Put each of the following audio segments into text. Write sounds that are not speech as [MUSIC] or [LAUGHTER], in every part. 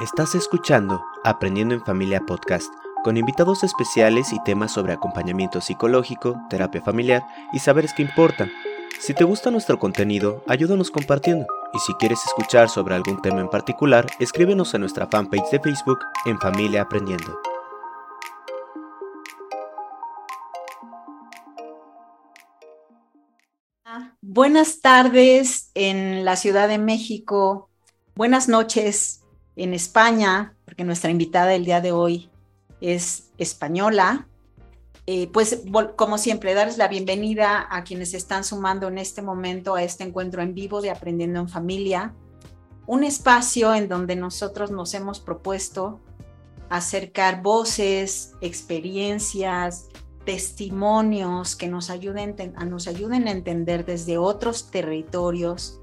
Estás escuchando Aprendiendo en Familia Podcast, con invitados especiales y temas sobre acompañamiento psicológico, terapia familiar y saberes que importan. Si te gusta nuestro contenido, ayúdanos compartiendo. Y si quieres escuchar sobre algún tema en particular, escríbenos a nuestra fanpage de Facebook en Familia Aprendiendo. Buenas tardes en la Ciudad de México, buenas noches en España, porque nuestra invitada del día de hoy es española. Eh, pues como siempre, darles la bienvenida a quienes están sumando en este momento a este encuentro en vivo de Aprendiendo en Familia, un espacio en donde nosotros nos hemos propuesto acercar voces, experiencias, testimonios que nos ayuden, nos ayuden a entender desde otros territorios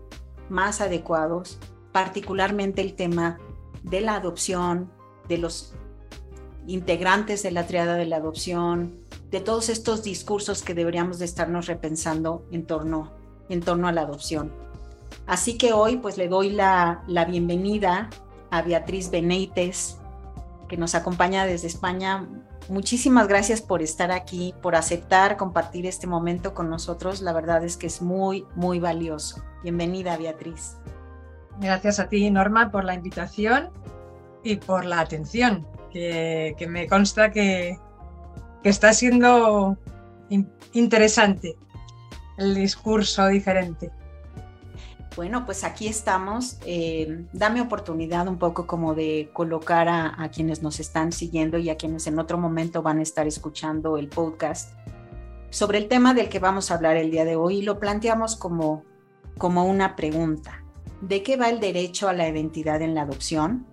más adecuados, particularmente el tema de la adopción, de los integrantes de la triada de la adopción, de todos estos discursos que deberíamos de estarnos repensando en torno, en torno a la adopción. Así que hoy pues le doy la, la bienvenida a Beatriz Benítez, que nos acompaña desde España. Muchísimas gracias por estar aquí, por aceptar compartir este momento con nosotros. La verdad es que es muy, muy valioso. Bienvenida, Beatriz. Gracias a ti, Norma, por la invitación y por la atención, que, me consta que, está siendo interesante el discurso diferente. Bueno, pues aquí estamos. Eh, dame oportunidad un poco como de colocar a, quienes nos están siguiendo y a quienes en otro momento van a estar escuchando el podcast sobre el tema del que vamos a hablar el día de hoy. Y lo planteamos como, como una pregunta. ¿De qué va el derecho a la identidad en la adopción?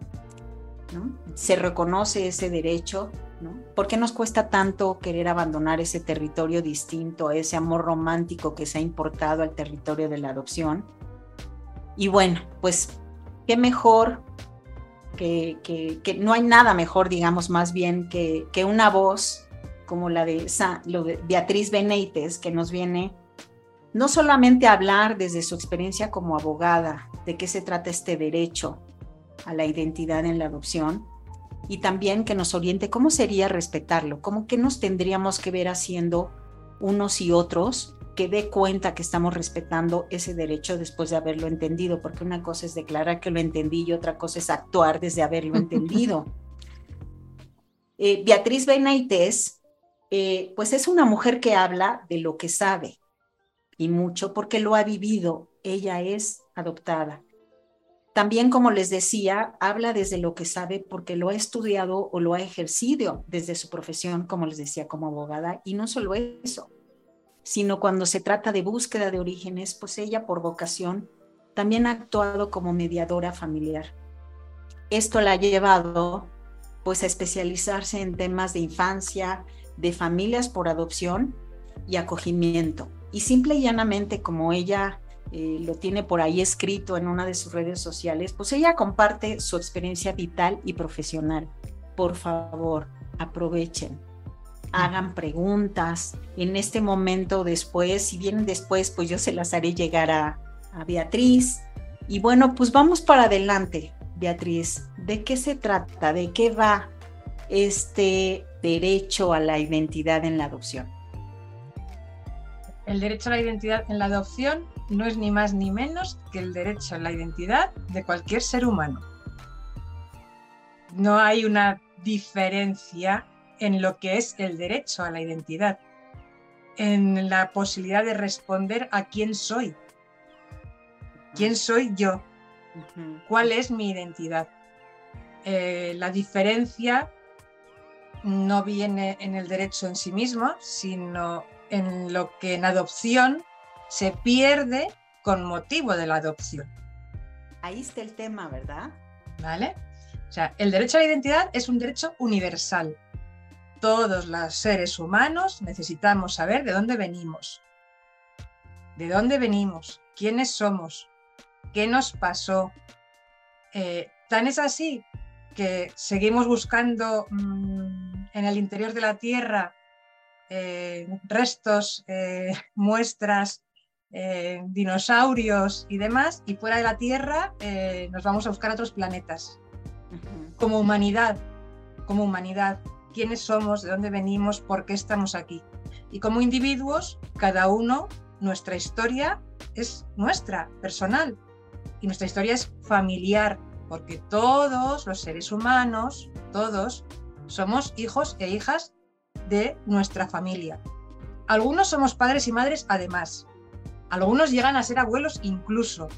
¿Se reconoce ese derecho? ¿Por qué nos cuesta tanto querer abandonar ese territorio distinto, ese amor romántico que se ha importado al territorio de la adopción? Y bueno, pues qué mejor que, que, no hay nada mejor, digamos, más bien que, que una voz como la de, de Beatriz Benítez, que nos viene no solamente hablar desde su experiencia como abogada de qué se trata este derecho a la identidad en la adopción, y también que nos oriente cómo sería respetarlo, cómo que nos tendríamos que ver haciendo unos y otros que dé cuenta que estamos respetando ese derecho después de haberlo entendido, porque una cosa es declarar que lo entendí y otra cosa es actuar desde haberlo [LAUGHS] entendido. Eh, Beatriz Benaites, eh, pues es una mujer que habla de lo que sabe y mucho porque lo ha vivido. Ella es adoptada. También, como les decía, habla desde lo que sabe porque lo ha estudiado o lo ha ejercido desde su profesión, como les decía, como abogada. Y no solo eso, sino cuando se trata de búsqueda de orígenes, pues ella por vocación también ha actuado como mediadora familiar. Esto la ha llevado pues a especializarse en temas de infancia, de familias por adopción y acogimiento. Y simple y llanamente como ella eh, lo tiene por ahí escrito en una de sus redes sociales, pues ella comparte su experiencia vital y profesional. Por favor, aprovechen hagan preguntas. En este momento después, si vienen después, pues yo se las haré llegar a, Beatriz. Y bueno, pues vamos para adelante, Beatriz. ¿De qué se trata? ¿De qué va este derecho a la identidad en la adopción? El derecho a la identidad en la adopción no es ni más ni menos que el derecho a la identidad de cualquier ser humano. No hay una diferencia en lo que es el derecho a la identidad, en la posibilidad de responder a quién soy. ¿Quién soy yo? ¿Cuál es mi identidad? Eh, la diferencia no viene en el derecho en sí mismo, sino en lo que en adopción se pierde con motivo de la adopción. Ahí está el tema, ¿verdad? ¿Vale? O sea, el derecho a la identidad es un derecho universal todos los seres humanos necesitamos saber de dónde venimos. ¿De dónde venimos? ¿Quiénes somos? ¿Qué nos pasó? Eh, tan es así que seguimos buscando mm, en el interior de la Tierra eh, restos, eh, [LAUGHS] muestras, dinosaurios y demás, y fuera de la Tierra nos vamos a buscar otros planetas. como humanidad, como humanidad, quiénes somos, de dónde venimos, por qué estamos aquí. Y como individuos, cada uno, nuestra historia es nuestra, personal. Y nuestra historia es familiar, porque todos los seres humanos, todos, somos hijos e hijas de nuestra familia. Algunos somos padres y madres además. Algunos llegan a ser abuelos incluso.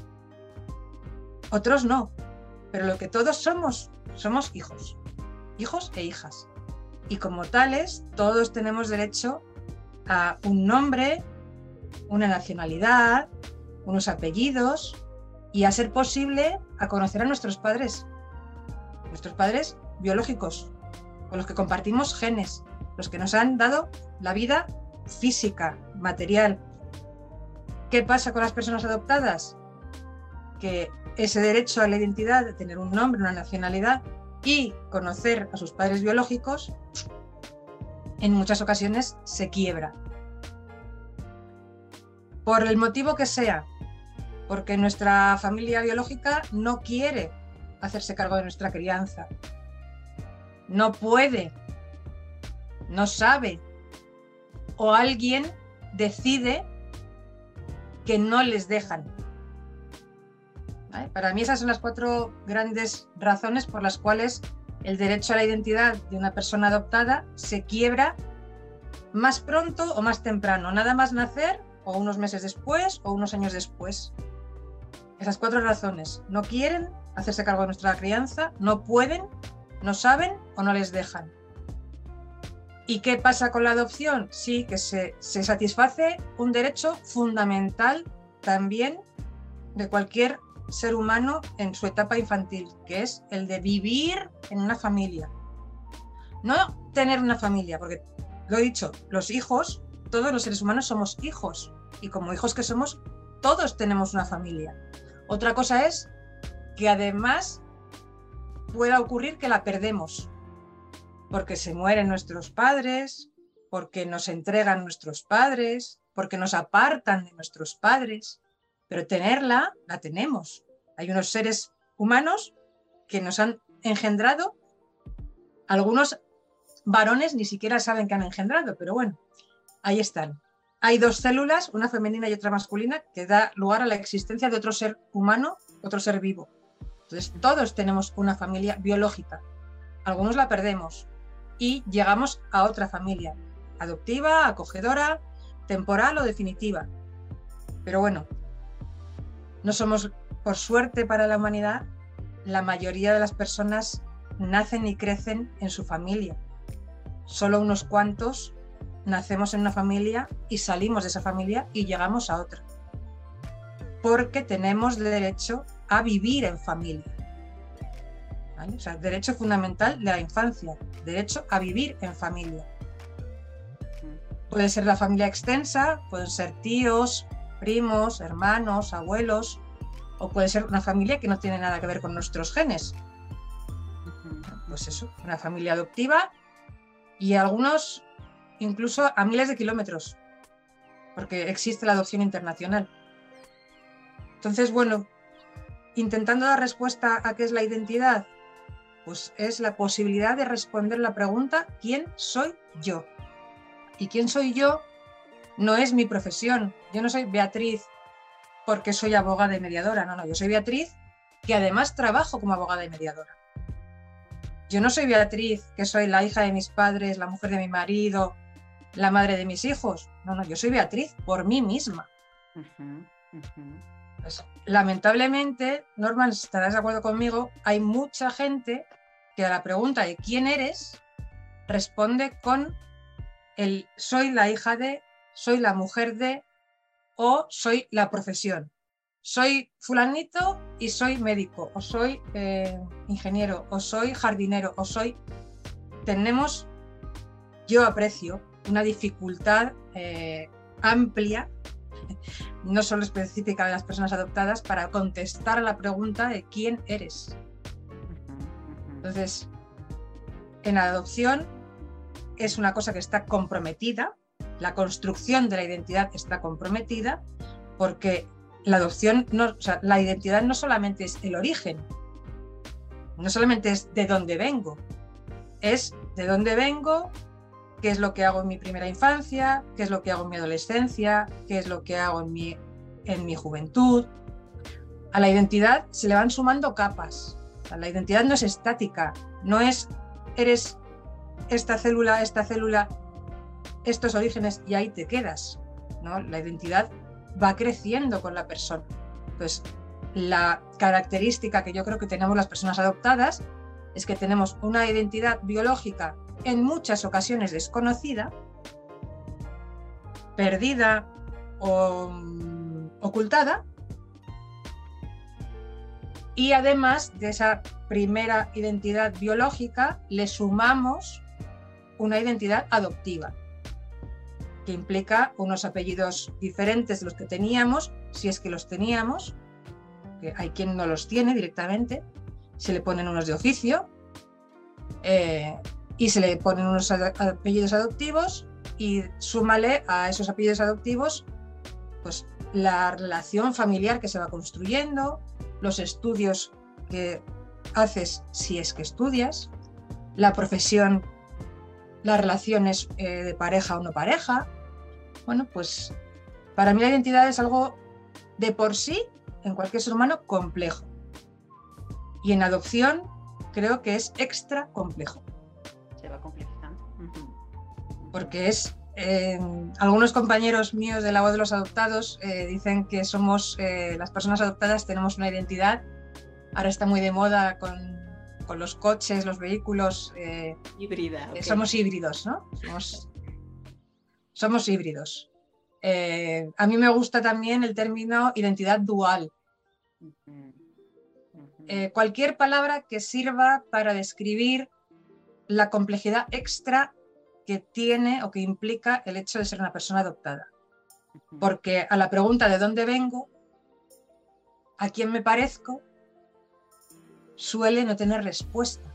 Otros no. Pero lo que todos somos, somos hijos. Hijos e hijas. Y como tales, todos tenemos derecho a un nombre, una nacionalidad, unos apellidos y a ser posible a conocer a nuestros padres. Nuestros padres biológicos, con los que compartimos genes, los que nos han dado la vida física, material. ¿Qué pasa con las personas adoptadas? Que ese derecho a la identidad, de tener un nombre, una nacionalidad y conocer a sus padres biológicos, en muchas ocasiones se quiebra. Por el motivo que sea, porque nuestra familia biológica no quiere hacerse cargo de nuestra crianza, no puede, no sabe, o alguien decide que no les dejan. Para mí esas son las cuatro grandes razones por las cuales el derecho a la identidad de una persona adoptada se quiebra más pronto o más temprano, nada más nacer o unos meses después o unos años después. Esas cuatro razones. No quieren hacerse cargo de nuestra crianza, no pueden, no saben o no les dejan. ¿Y qué pasa con la adopción? Sí, que se, se satisface un derecho fundamental también de cualquier ser humano en su etapa infantil, que es el de vivir en una familia. No tener una familia, porque lo he dicho, los hijos, todos los seres humanos somos hijos, y como hijos que somos, todos tenemos una familia. Otra cosa es que además pueda ocurrir que la perdemos, porque se mueren nuestros padres, porque nos entregan nuestros padres, porque nos apartan de nuestros padres pero tenerla la tenemos. Hay unos seres humanos que nos han engendrado, algunos varones ni siquiera saben que han engendrado, pero bueno, ahí están. Hay dos células, una femenina y otra masculina, que da lugar a la existencia de otro ser humano, otro ser vivo. Entonces, todos tenemos una familia biológica. Algunos la perdemos y llegamos a otra familia, adoptiva, acogedora, temporal o definitiva. Pero bueno, no somos, por suerte para la humanidad, la mayoría de las personas nacen y crecen en su familia. Solo unos cuantos nacemos en una familia y salimos de esa familia y llegamos a otra. Porque tenemos derecho a vivir en familia. O sea, derecho fundamental de la infancia, derecho a vivir en familia. Puede ser la familia extensa, pueden ser tíos, primos, hermanos, abuelos, o puede ser una familia que no tiene nada que ver con nuestros genes. Pues eso, una familia adoptiva y algunos incluso a miles de kilómetros, porque existe la adopción internacional. Entonces, bueno, intentando dar respuesta a qué es la identidad, pues es la posibilidad de responder la pregunta, ¿quién soy yo? ¿Y quién soy yo no es mi profesión. Yo no soy Beatriz porque soy abogada y mediadora, no, no, yo soy Beatriz que además trabajo como abogada y mediadora. Yo no soy Beatriz, que soy la hija de mis padres, la mujer de mi marido, la madre de mis hijos. No, no, yo soy Beatriz por mí misma. Pues, lamentablemente, Norman, estarás de acuerdo conmigo, hay mucha gente que a la pregunta de quién eres responde con el soy la hija de, soy la mujer de o soy la profesión. Soy fulanito y soy médico, o soy eh, ingeniero, o soy jardinero, o soy... Tenemos, yo aprecio, una dificultad eh, amplia, [LAUGHS] no solo específica de las personas adoptadas, para contestar a la pregunta de quién eres. Entonces, en adopción es una cosa que está comprometida la construcción de la identidad está comprometida porque la adopción, no, la identidad no solamente es el origen, No solamente es de dónde vengo, es de dónde vengo, qué es lo que hago en mi primera infancia, qué es lo que hago en mi adolescencia, qué es lo que hago en mi, en mi juventud. A la identidad se le van sumando capas. La identidad no es estática, no es eres esta célula, esta célula, estos orígenes y ahí te quedas. ¿no? La identidad va creciendo con la persona. Entonces, la característica que yo creo que tenemos las personas adoptadas es que tenemos una identidad biológica en muchas ocasiones desconocida, perdida o mm, ocultada, y además de esa primera identidad biológica le sumamos una identidad adoptiva, que implica unos apellidos diferentes de los que teníamos, si es que los teníamos, que hay quien no los tiene directamente, se le ponen unos de oficio eh, y se le ponen unos apellidos adoptivos y súmale a esos apellidos adoptivos pues la relación familiar que se va construyendo, los estudios que haces si es que estudias, la profesión, las relaciones eh, de pareja o no pareja. Bueno, pues para mí la identidad es algo de por sí, en cualquier ser humano, complejo. Y en adopción creo que es extra complejo. Se va complejizando. Porque es, eh, algunos compañeros míos de la voz de los adoptados eh, dicen que somos, eh, las personas adoptadas tenemos una identidad, ahora está muy de moda con, con los coches, los vehículos. Híbrida. Somos híbridos, ¿no? Somos, somos híbridos. a mí me gusta también el término identidad dual. Eh, cualquier palabra que sirva para describir la complejidad extra que tiene o que implica el hecho de ser una persona adoptada. Porque a la pregunta de dónde vengo, a quién me parezco, suele no tener respuesta.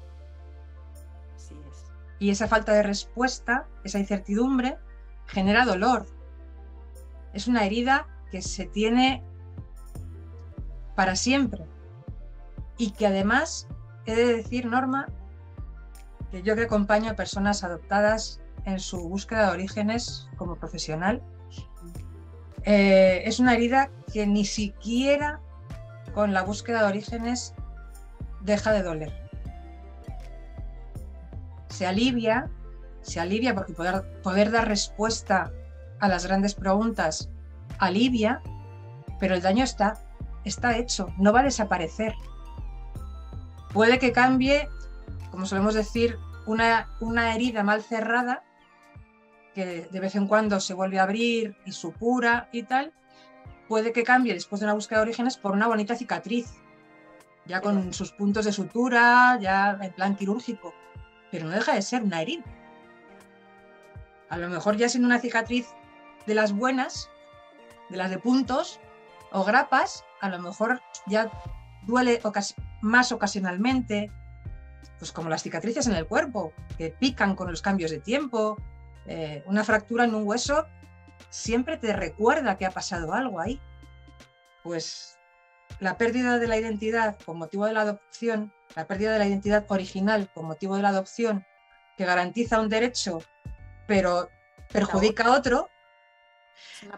Y esa falta de respuesta, esa incertidumbre, genera dolor. Es una herida que se tiene para siempre y que además he de decir, Norma, que yo que acompaño a personas adoptadas en su búsqueda de orígenes como profesional, eh, es una herida que ni siquiera con la búsqueda de orígenes deja de doler. Se alivia, se alivia porque poder, poder dar respuesta a las grandes preguntas alivia, pero el daño está, está hecho, no va a desaparecer. Puede que cambie, como solemos decir, una, una herida mal cerrada, que de vez en cuando se vuelve a abrir y supura y tal, puede que cambie después de una búsqueda de orígenes por una bonita cicatriz, ya con sus puntos de sutura, ya en plan quirúrgico, pero no deja de ser una herida. A lo mejor ya siendo una cicatriz de las buenas, de las de puntos o grapas, a lo mejor ya duele más ocasionalmente, pues como las cicatrices en el cuerpo, que pican con los cambios de tiempo. Eh, una fractura en un hueso siempre te recuerda que ha pasado algo ahí. Pues la pérdida de la identidad con motivo de la adopción, la pérdida de la identidad original con motivo de la adopción, que garantiza un derecho, pero perjudica a otro,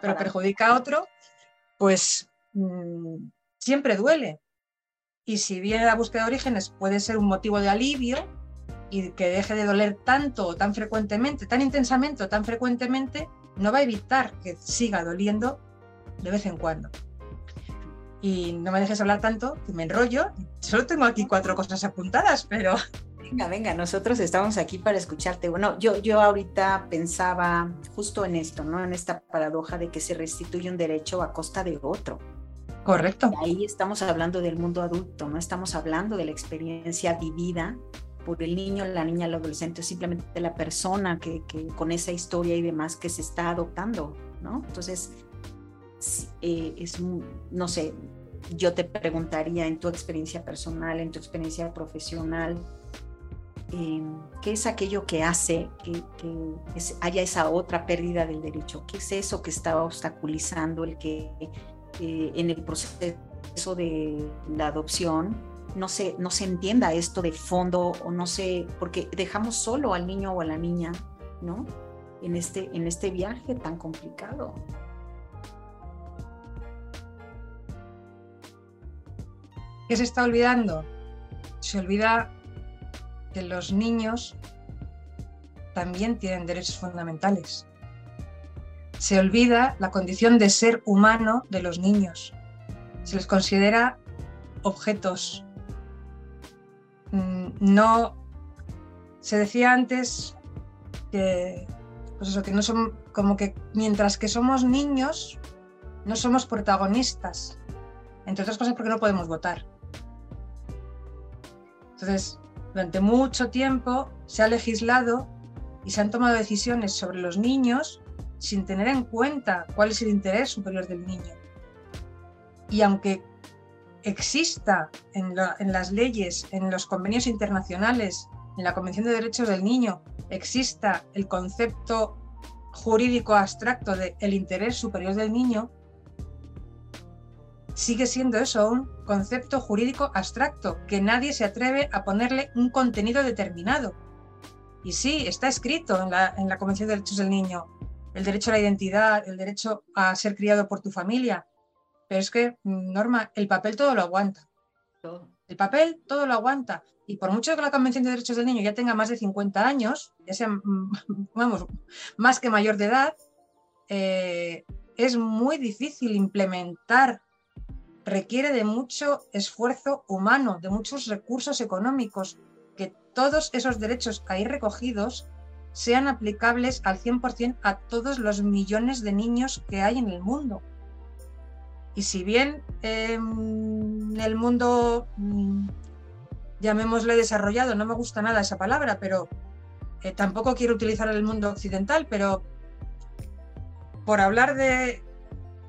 pero perjudica a otro, pues mm, siempre duele. Y si bien la búsqueda de orígenes puede ser un motivo de alivio y que deje de doler tanto o tan frecuentemente, tan intensamente o tan frecuentemente, no va a evitar que siga doliendo de vez en cuando. Y no me dejes hablar tanto, que me enrollo. Solo tengo aquí cuatro cosas apuntadas, pero... [LAUGHS] Venga, venga, nosotros estamos aquí para escucharte. Bueno, yo, yo ahorita pensaba justo en esto, ¿no? En esta paradoja de que se restituye un derecho a costa de otro. Correcto. ahí estamos hablando del mundo adulto, no estamos hablando de la experiencia vivida por el niño, la niña, el adolescente, simplemente la persona que, con esa historia y demás que se está adoptando, ¿no? Entonces, eh, es, no sé, yo te preguntaría en tu experiencia personal, en tu experiencia profesional, em, ¿qué es aquello que hace que, haya esa otra pérdida del derecho? ¿Qué es eso que está obstaculizando el que eh, en el proceso de la adopción no se, no se entienda esto de fondo o no sé, porque dejamos solo al niño o a la niña, ¿no? En este, en este viaje tan complicado. ¿Qué se está olvidando? Se olvida que los niños también tienen derechos fundamentales. Se olvida la condición de ser humano de los niños. Se les considera objetos. No. Se decía antes que, pues eso, que no son como que mientras que somos niños, no somos protagonistas. Entre otras cosas porque no podemos votar. Entonces, durante mucho tiempo se ha legislado y se han tomado decisiones sobre los niños sin tener en cuenta cuál es el interés superior del niño. Y aunque exista en, las leyes, en los convenios internacionales, en la Convención de Derechos del Niño, exista el concepto jurídico abstracto de el interés superior del niño, sigue siendo eso un concepto jurídico abstracto, que nadie se atreve a ponerle un contenido determinado. Y sí, está escrito en la, en la Convención de Derechos del Niño, el derecho a la identidad, el derecho a ser criado por tu familia, pero es que, mm, Norma, el papel todo lo aguanta. El papel todo lo aguanta. Y por mucho que la Convención de Derechos del Niño ya tenga más de 50 años, ya sea, mm, [LAUGHS] vamos, más que mayor de edad, eh, es muy difícil implementar requiere de mucho esfuerzo humano, de muchos recursos económicos, que todos esos derechos ahí recogidos sean aplicables al 100% a todos los millones de niños que hay en el mundo. Y si bien en el mundo, mm, llamémosle desarrollado, no me gusta nada esa palabra, pero eh, tampoco quiero utilizar el mundo occidental, pero por hablar de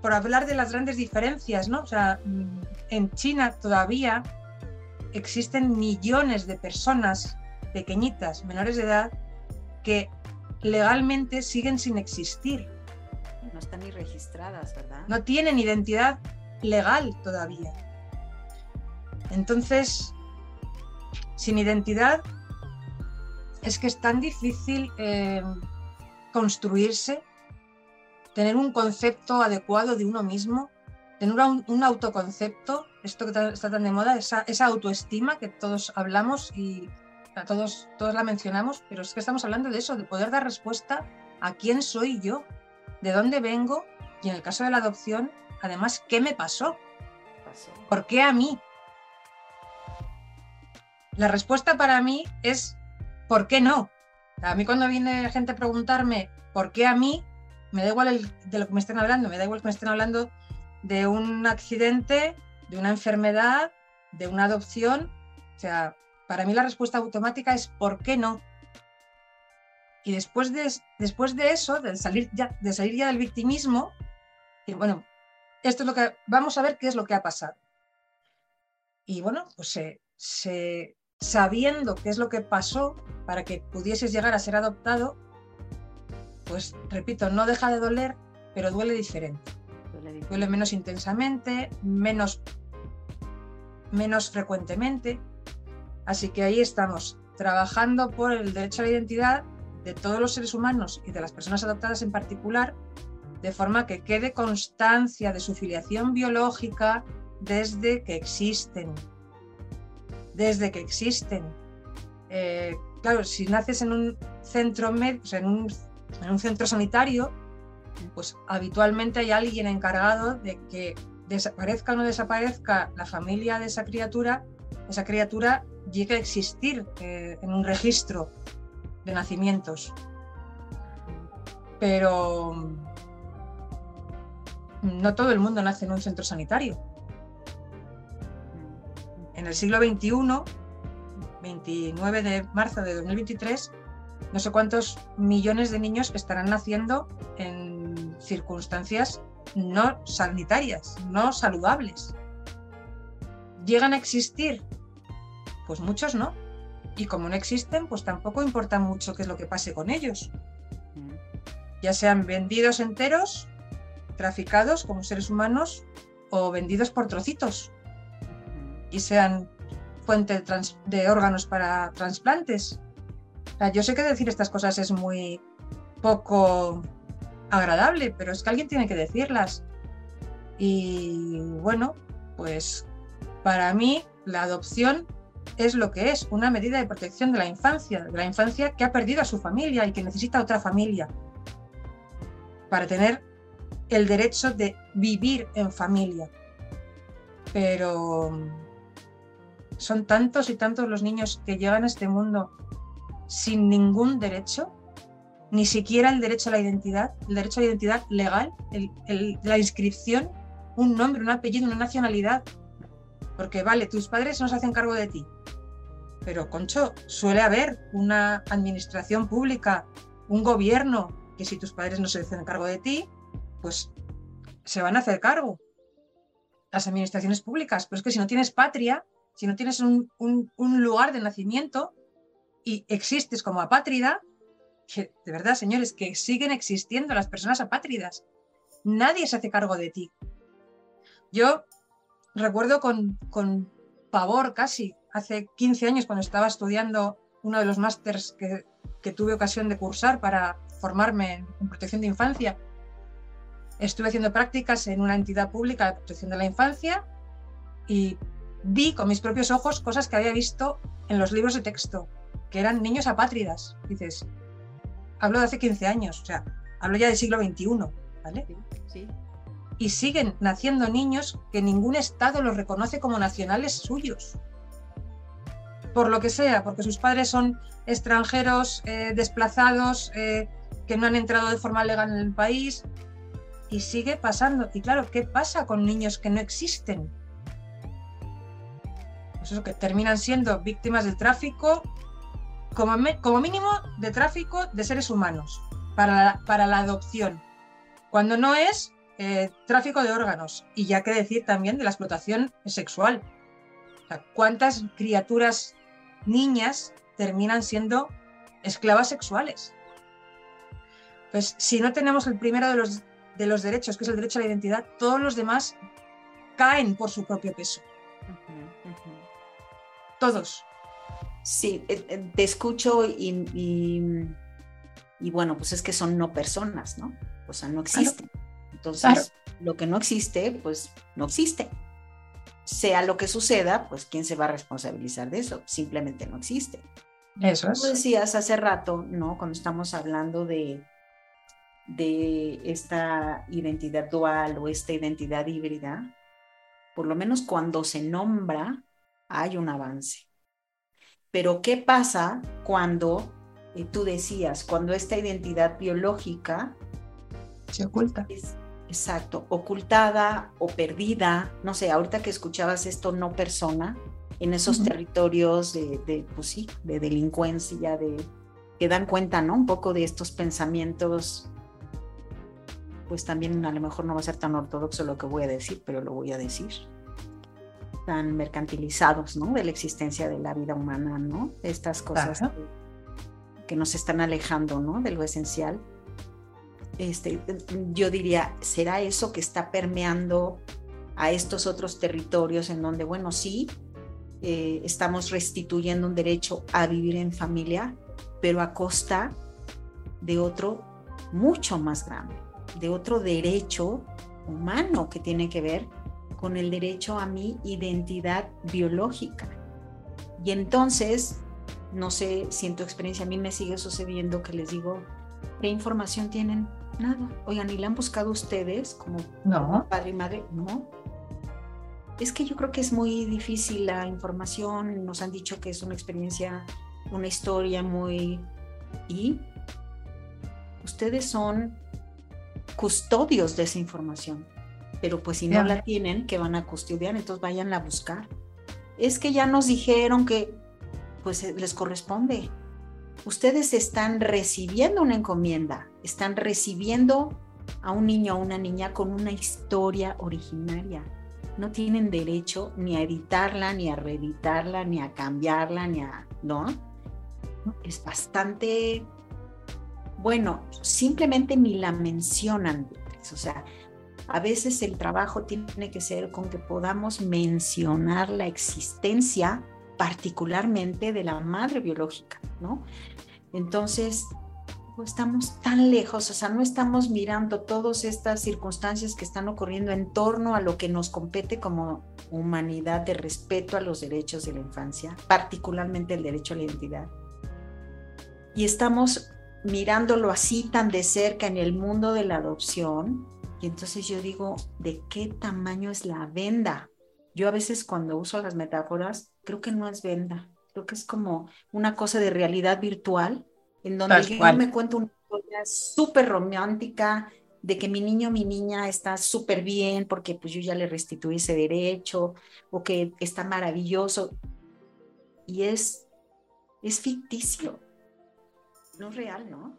por hablar de las grandes diferencias, ¿no? O sea, mm, en China todavía existen millones de personas pequeñitas, menores de edad, que legalmente siguen sin existir. No están ni registradas, ¿verdad? No tienen identidad legal todavía. Entonces, sin identidad, es que es tan difícil eh, construirse tener un concepto adecuado de uno mismo, tener un, autoconcepto, esto que está tan de moda, esa, autoestima que todos hablamos y todos, todos la mencionamos, pero es que estamos hablando de eso, de poder dar respuesta a quién soy yo, de dónde vengo y en el caso de la adopción, además, ¿qué me pasó? ¿Por qué a mí? La respuesta para mí es ¿por qué no? A mí cuando viene gente a preguntarme ¿por qué a mí? me da igual de lo que me estén hablando, me da igual que me estén hablando de un accidente, de una enfermedad, de una adopción. O sea, para mí la respuesta automática es ¿por qué no? Y después de, después de eso, de salir, ya, de salir ya del victimismo, y bueno, esto es lo que vamos a ver qué es lo que ha pasado. Y bueno, pues sabiendo qué es lo que pasó para que pudieses llegar a ser adoptado, pues repito, no deja de doler, pero duele diferente. Duele, menos intensamente, menos, menos frecuentemente. Así que ahí estamos, trabajando por el derecho a la identidad de todos los seres humanos y de las personas adoptadas en particular, de forma que quede constancia de su filiación biológica desde que existen. Desde que existen. Eh, claro, si naces en un centro en un en un centro sanitario, pues habitualmente hay alguien encargado de que desaparezca o no desaparezca la familia de esa criatura, esa criatura llegue a existir eh, en un registro de nacimientos. Pero mm, no todo el mundo nace en un centro sanitario. En el siglo XXI, 29 de marzo de 2023, no sé cuántos millones de niños estarán naciendo en circunstancias no sanitarias, no saludables. ¿Llegan a existir? Pues muchos no. Y como no existen, pues tampoco importa mucho qué es lo que pase con ellos. Ya sean vendidos enteros, traficados como seres humanos o vendidos por trocitos. Y sean fuente de, órganos para trasplantes. yo sé que decir estas cosas es muy poco agradable, pero es que alguien tiene que decirlas. Y bueno, pues para mí la adopción es lo que es, una medida de protección de la infancia, de la infancia que ha perdido a su familia y que necesita otra familia para tener el derecho de vivir en familia. Pero son tantos y tantos los niños que llegan a este mundo sin ningún derecho, ni siquiera el derecho a la identidad, el derecho a la identidad legal, la inscripción, un nombre, un apellido, una nacionalidad. Porque vale, tus padres no se hacen cargo de ti, pero Concho, suele haber una administración pública, un gobierno, que si tus padres no se hacen cargo de ti, pues se van a hacer cargo. Las administraciones públicas, pero es que si no tienes patria, si no tienes un, lugar de nacimiento y existes como apátrida, que de verdad, señores, que siguen existiendo las personas apátridas. Nadie se hace cargo de ti. Yo recuerdo con, con pavor casi, hace 15 años cuando estaba estudiando uno de los másters que, que tuve ocasión de cursar para formarme en protección de infancia, estuve haciendo prácticas en una entidad pública de protección de la infancia y vi con mis propios ojos cosas que había visto en los libros de texto, que eran niños apátridas. Dices, hablo de hace 15 años, o sea, hablo ya del siglo XXI, ¿vale? Sí, Y siguen naciendo niños que ningún Estado los reconoce como nacionales suyos. Por lo que sea, porque sus padres son extranjeros, eh, desplazados, eh, que no han entrado de forma legal en el país. Y sigue pasando. Y claro, ¿qué pasa con niños que no existen? Pues eso, que terminan siendo víctimas del tráfico, como, como mínimo de tráfico de seres humanos, para la, para la adopción. Cuando no es eh, tráfico de órganos. Y ya que decir también de la explotación sexual. ¿Cuántas criaturas niñas terminan siendo esclavas sexuales? Pues si no tenemos el primero de los, de los derechos, que es el derecho a la identidad, todos los demás caen por su propio peso todos. Sí, eh, eh, te escucho y, y, bueno, pues es que son no personas, ¿no? O sea, no existen. Entonces, lo que no existe, pues no existe. Sea lo que suceda, pues ¿quién se va a responsabilizar de eso? Simplemente no existe. Eso es. Tú decías hace rato, ¿no? Cuando estamos hablando de, de esta identidad dual o esta identidad híbrida, por lo menos cuando se nombra, hay un avance. Pero ¿qué pasa cuando, eh, tú decías, cuando esta identidad biológica se oculta? Exacto, ocultada o perdida, no sé, ahorita que escuchabas esto, no persona, en esos territorios de, pues sí, de delincuencia, de, que dan cuenta, ¿no? Un poco de estos pensamientos, pues también a lo mejor no va a ser tan ortodoxo lo que voy a decir, pero lo voy a decir tan mercantilizados, ¿no? De la existencia de la vida humana, ¿no? Estas cosas que, nos están alejando, ¿no? De lo esencial. Este, yo diría, ¿será eso que está permeando a estos otros territorios en donde, bueno, sí, eh, estamos restituyendo un derecho a vivir en familia, pero a costa de otro mucho más grande, de otro derecho humano que tiene que ver con el derecho a mi identidad biológica. Y entonces, no sé si en tu experiencia a mí me sigue sucediendo que les digo, ¿qué información tienen? Nada. Oigan, ¿y la han buscado ustedes como no. padre y madre? No. Es que yo creo que es muy difícil la información. Nos han dicho que es una experiencia, una historia muy... ¿Y? Ustedes son custodios de esa información pero pues si no la tienen, que van a custodiar, entonces vayan a buscar. Es que ya nos dijeron que pues eh, les corresponde. Ustedes están recibiendo una encomienda, están recibiendo a un niño o una niña con una historia originaria. No tienen derecho ni a editarla, ni a reeditarla, ni a cambiarla, ni a... ¿No? Es bastante... Bueno, simplemente ni la mencionan. O sea, a veces el trabajo tiene que ser con que podamos mencionar la existencia particularmente de la madre biológica, ¿no? Entonces, pues estamos tan lejos, o sea, no estamos mirando todas estas circunstancias que están ocurriendo en torno a lo que nos compete como humanidad de respeto a los derechos de la infancia, particularmente el derecho a la identidad. Y estamos mirándolo así tan de cerca en el mundo de la adopción. Y entonces yo digo, ¿de qué tamaño es la venda? Yo a veces cuando uso las metáforas, creo que no es venda, creo que es como una cosa de realidad virtual, en donde yo me cuento una historia súper romántica de que mi niño, mi niña está súper bien porque pues yo ya le restituí ese derecho o que está maravilloso. Y es, es ficticio, no es real, ¿no?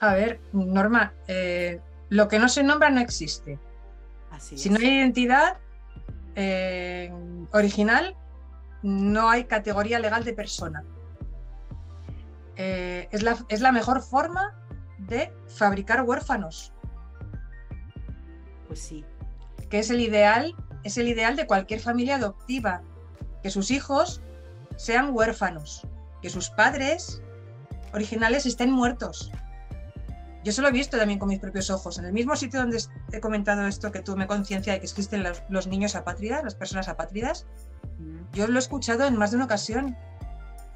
A ver, Norma, eh, lo que no se nombra no existe. si no hay identidad eh, original, no hay categoría legal de persona. Eh, es, la, es la mejor forma de fabricar huérfanos. Pues sí. Que es el ideal, es el ideal de cualquier familia adoptiva, que sus hijos sean huérfanos, que sus padres originales estén muertos. Yo se lo he visto también con mis propios ojos. En el mismo sitio donde he comentado esto, que tuve conciencia de que existen los, niños apátridas, las personas apátridas, yo lo he escuchado en más de una ocasión.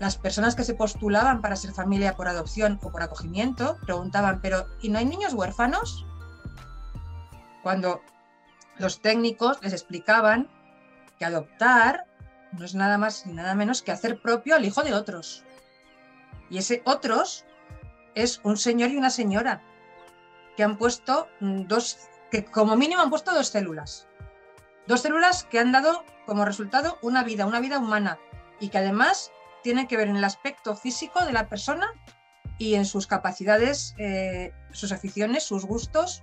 Las personas que se postulaban para ser familia por adopción o por acogimiento preguntaban, pero ¿y no hay niños huérfanos? Cuando los técnicos les explicaban que adoptar no es nada más ni nada menos que hacer propio al hijo de otros. Y ese otros es un señor y una señora que han puesto dos, que como mínimo han puesto dos células. Dos células que han dado como resultado una vida, una vida humana y que además tienen que ver en el aspecto físico de la persona y en sus capacidades, eh, sus aficiones, sus gustos,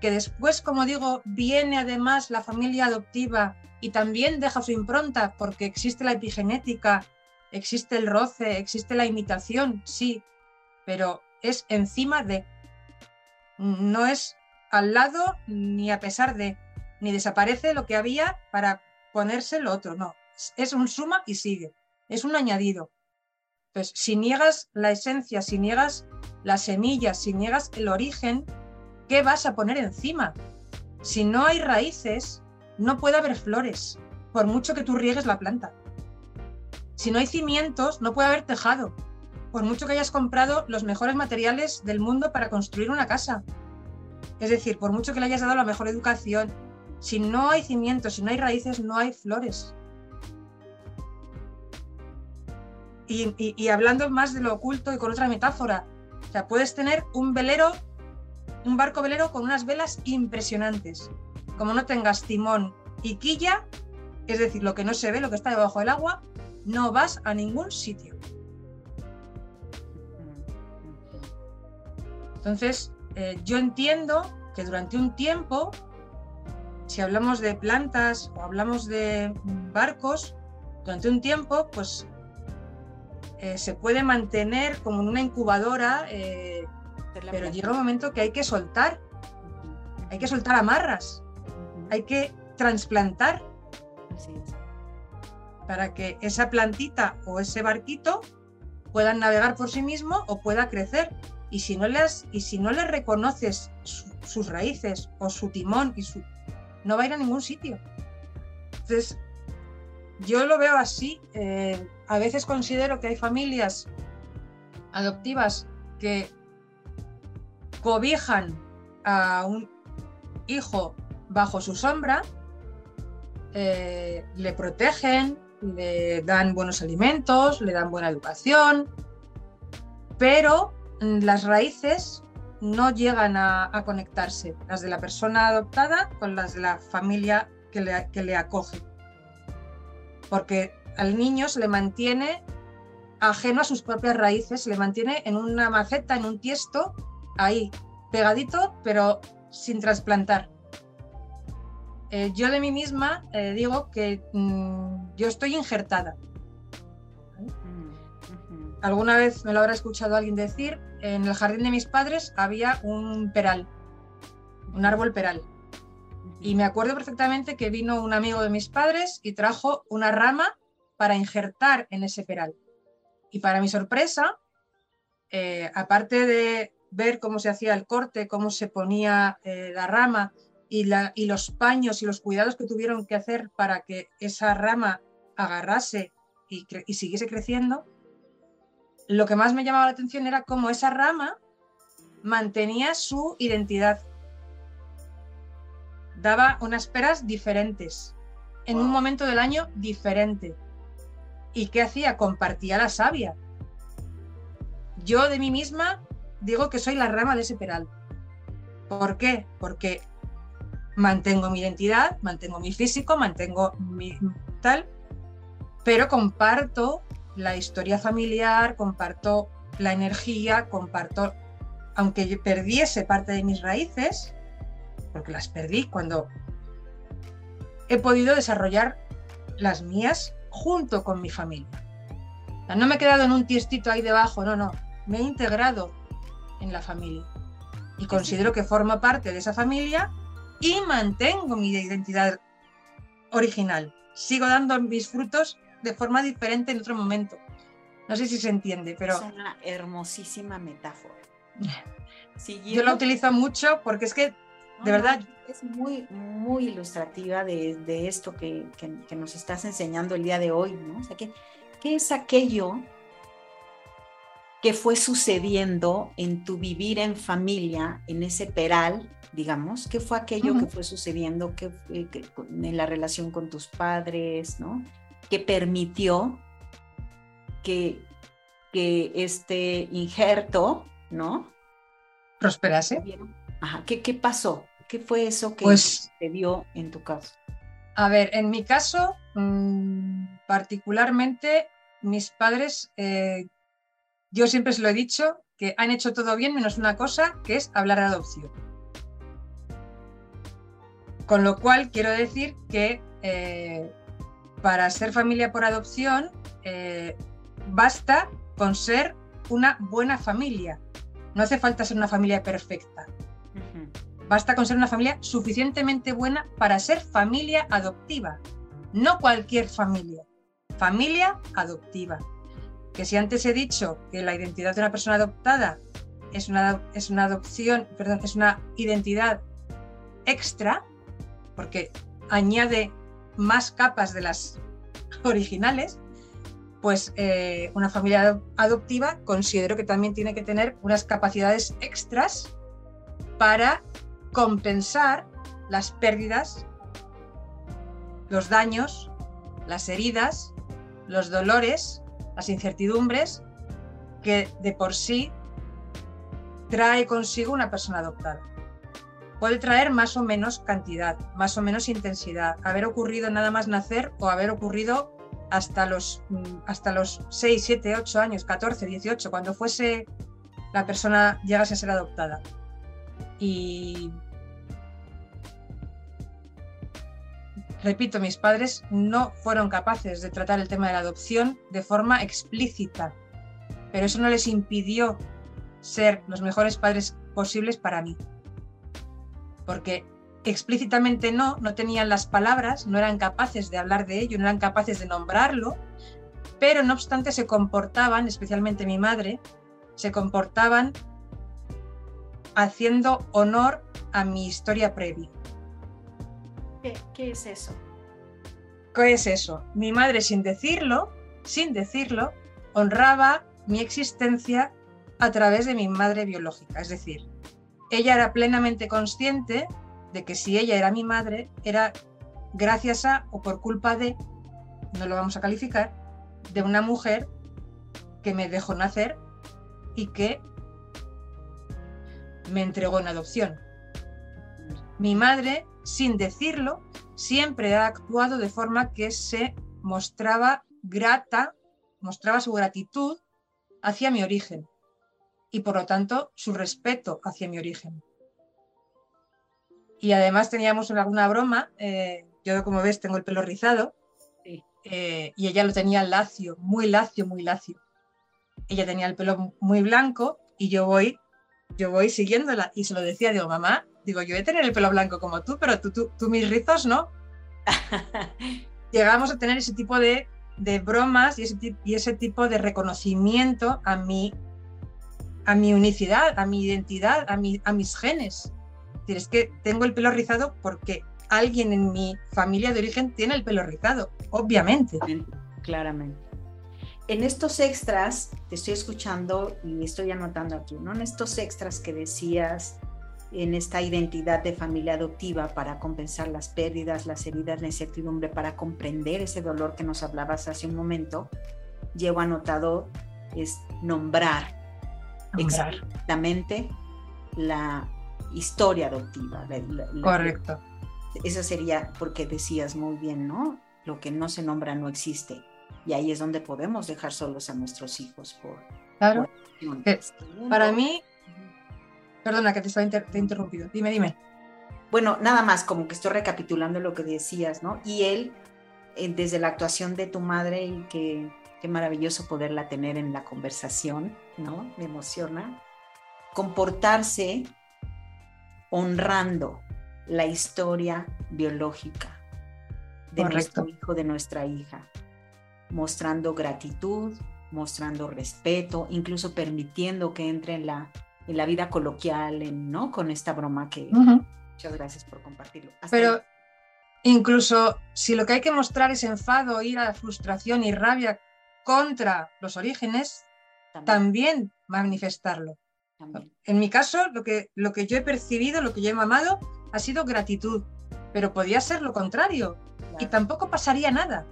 que después, como digo, viene además la familia adoptiva y también deja su impronta porque existe la epigenética existe el roce, existe la imitación, sí, pero es encima de, no es al lado ni a pesar de, ni desaparece lo que había para ponerse lo otro, no, es un suma y sigue, es un añadido. Entonces, si niegas la esencia, si niegas las semillas, si niegas el origen, ¿qué vas a poner encima? Si no hay raíces, no puede haber flores, por mucho que tú riegues la planta. Si no hay cimientos, no puede haber tejado, por mucho que hayas comprado los mejores materiales del mundo para construir una casa. Es decir, por mucho que le hayas dado la mejor educación, si no hay cimientos, si no hay raíces, no hay flores. Y, hablando más de lo oculto y con otra metáfora, o sea, puedes tener un velero, un barco velero con unas velas impresionantes. Como no tengas timón y quilla, es decir, lo que no se ve, lo que está debajo del agua, no vas a ningún sitio. Entonces, eh, yo entiendo que durante un tiempo, si hablamos de plantas o hablamos de barcos, durante un tiempo, pues eh, se puede mantener como en una incubadora, eh, pero llega un momento que hay que soltar, hay que soltar amarras, hay que trasplantar para que esa plantita o ese barquito puedan navegar por sí mismo o pueda crecer. Y si no les, y si no reconoces sus raíces o su timón, y su, no va a ir a ningún sitio. Entonces, yo lo veo así. Eh, a veces considero que hay familias adoptivas que cobijan a un hijo bajo su sombra, eh, le protegen, le dan buenos alimentos, le dan buena educación, pero las raíces no llegan a, conectarse, las de la persona adoptada con las de la familia que le, que le acoge. Porque al niño se le mantiene ajeno a sus propias raíces, se le mantiene en una maceta, en un tiesto, ahí, pegadito, pero sin trasplantar. Eh, yo de mí misma eh, digo que mm, yo estoy injertada. Alguna vez me lo habrá escuchado alguien decir, en el jardín de mis padres había un peral, un árbol peral. Y me acuerdo perfectamente que vino un amigo de mis padres y trajo una rama para injertar en ese peral. Y para mi sorpresa, eh, aparte de ver cómo se hacía el corte, cómo se ponía eh, la rama y, los paños y los cuidados que tuvieron que hacer para que esa rama agarrase y, y siguiese creciendo, lo que más me llamaba la atención era cómo esa rama mantenía su identidad. Daba unas peras diferentes, en un momento del año diferente. ¿Y qué hacía? Compartía la savia. Yo de mí misma digo que soy la rama de ese peral. ¿Por qué? Porque mantengo mi identidad, mantengo mi físico, mantengo mi tal, pero comparto la historia familiar, comparto la energía, comparto, aunque perdiese parte de mis raíces, porque las perdí cuando he podido desarrollar las mías junto con mi familia. no me he quedado en un tiestito ahí debajo, no, no, me he integrado en la familia y considero que formo parte de esa familia y mantengo mi identidad original. Sigo dando mis frutos de forma diferente en otro momento. No sé si se entiende, pero... Es una hermosísima metáfora. [LAUGHS] Yo la utilizo mucho porque es que, de verdad... Es muy, muy ilustrativa de, esto que, nos estás enseñando el día de hoy, ¿no? O sea, ¿qué, qué es aquello que fue sucediendo en tu vivir en familia, en ese peral, digamos? ¿Qué fue aquello que fue sucediendo que, en la relación con tus padres, ¿no? Que permitió que, que este injerto, ¿no? Prosperase. Ajá. ¿Qué, ¿Qué pasó? ¿Qué fue eso que pues, te dio en tu caso? A ver, en mi caso, mm, particularmente, mis padres eh, yo siempre se lo he dicho que han hecho todo bien menos una cosa, que es hablar de adopción. Con lo cual quiero decir que eh, para ser familia por adopción eh, basta con ser una buena familia. No hace falta ser una familia perfecta. Basta con ser una familia suficientemente buena para ser familia adoptiva. No cualquier familia. Familia adoptiva que si antes he dicho que la identidad de una persona adoptada es una, es una adopción, perdón, es una identidad extra, porque añade más capas de las originales, pues eh, una familia adoptiva considero que también tiene que tener unas capacidades extras para compensar las pérdidas, los daños, las heridas, los dolores las incertidumbres que de por sí trae consigo una persona adoptada. Puede traer más o menos cantidad, más o menos intensidad, haber ocurrido nada más nacer o haber ocurrido hasta los, mm, hasta los 6, 7, 8 años, 14, 18, cuando fuese la persona llegase a ser adoptada. Y repito, mis padres no fueron capaces de tratar el tema de la adopción de forma explícita, pero eso no les impidió ser los mejores padres posibles para mí. Porque explícitamente no, no tenían las palabras, no eran capaces de hablar de ello, no eran capaces de nombrarlo, pero no obstante se comportaban, especialmente mi madre, se comportaban haciendo honor a mi historia previa. ¿Qué, es eso? ¿Qué es eso? Mi madre, sin decirlo, sin decirlo, honraba mi existencia a través de mi madre biológica. Es decir, ella era plenamente consciente de que si ella era mi madre, era gracias a o por culpa de, no lo vamos a calificar, de una mujer que me dejó nacer y que me entregó en adopción. Mi madre sin decirlo, siempre ha actuado de forma que se mostraba grata, mostraba su gratitud hacia mi origen y por lo tanto su respeto hacia mi origen. Y además teníamos alguna broma, eh, yo como ves tengo el pelo rizado eh, y ella lo tenía lacio, muy lacio, muy lacio. Ella tenía el pelo muy blanco y yo voy, yo voy siguiéndola y se lo decía, digo, mamá, Digo, yo voy a tener el pelo blanco como tú, pero tú, tú, mis rizos no. [LAUGHS] Llegamos a tener ese tipo de de bromas y ese, y ese tipo de reconocimiento a mi, a mi unicidad, a mi identidad, a, mi, a mis genes. Es, es que tengo el pelo rizado porque alguien en mi familia de origen tiene el pelo rizado, obviamente. Claramente. En estos extras, te estoy escuchando y estoy anotando aquí, ¿no? En estos extras que decías, en esta identidad de familia adoptiva para compensar las pérdidas, las heridas, la incertidumbre, para comprender ese dolor que nos hablabas hace un momento, llevo anotado es nombrar, exactamente la historia adoptiva. Correcto. Esa sería porque decías muy bien, ¿no? Lo que no se nombra no existe. Y ahí es donde podemos dejar solos a nuestros hijos por... Claro. para mí, Perdona que te estaba interrumpido. Dime, dime. Bueno, nada más, como que estoy recapitulando lo que decías, ¿no? Y él, eh, desde la actuación de tu madre, y que qué maravilloso poderla tener en la conversación, ¿no? Me emociona. Comportarse honrando la historia biológica de nuestro hijo, de nuestra hija, mostrando gratitud, mostrando respeto, incluso permitiendo que entre en la en la vida coloquial, en, ¿no? Con esta broma que... Muchas gracias por compartirlo. Pero incluso si lo que hay que mostrar es enfado, ira, frustración y rabia contra los orígenes, también, manifestarlo. En mi caso, lo que, lo que yo he percibido, lo que yo he mamado, ha sido gratitud, pero podía ser lo contrario y tampoco pasaría nada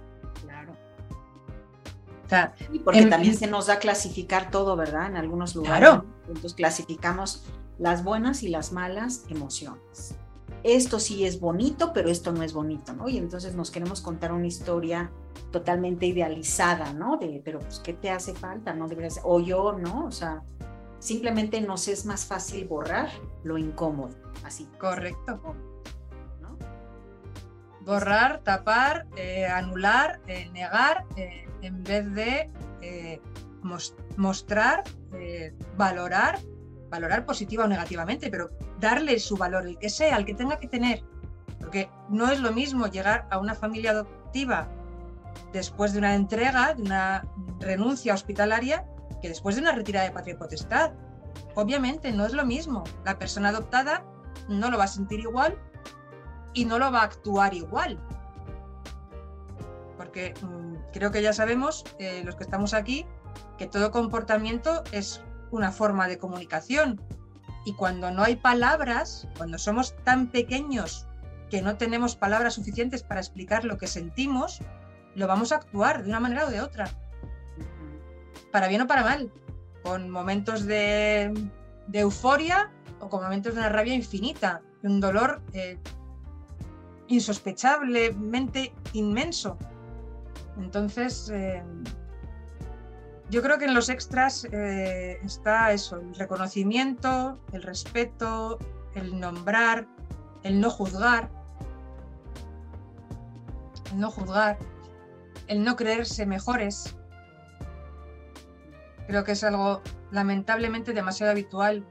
porque también se nos da clasificar todo, ¿verdad? En algunos lugares. Entonces clasificamos las buenas y las malas emociones. Esto sí es bonito, pero esto no es bonito, ¿no? Y entonces nos queremos contar una historia totalmente idealizada, ¿no? De, pero pues, ¿qué te hace falta? ¿No deberías, o yo, ¿no? O sea, simplemente nos es más fácil borrar lo incómodo, así. Correcto. Borrar, tapar, eh, anular, eh, negar, eh, en vez de mostrar, valorar, valorar positiva o negativamente, pero darle su valor, el que sea, el que tenga que tener. Porque no es lo mismo llegar a una familia adoptiva después de una entrega, de una renuncia hospitalaria, que después de una retirada de patria y potestad. Obviamente no es lo mismo. La persona adoptada no lo va a sentir igual y no lo va a actuar igual porque mm, creo que ya sabemos, eh, los que estamos aquí, que todo comportamiento es una forma de comunicación. Y cuando no hay palabras, cuando somos tan pequeños que no tenemos palabras suficientes para explicar lo que sentimos, lo vamos a actuar de una manera o de otra. Para bien o para mal. Con momentos de, euforia o con momentos de una rabia infinita, de un dolor eh, insospechablemente inmenso. Entonces, eh, yo creo que en los extras eh, está eso, el reconocimiento, el respeto, el nombrar, el no juzgar, el no juzgar, el no creerse mejores. Creo que es algo lamentablemente demasiado habitual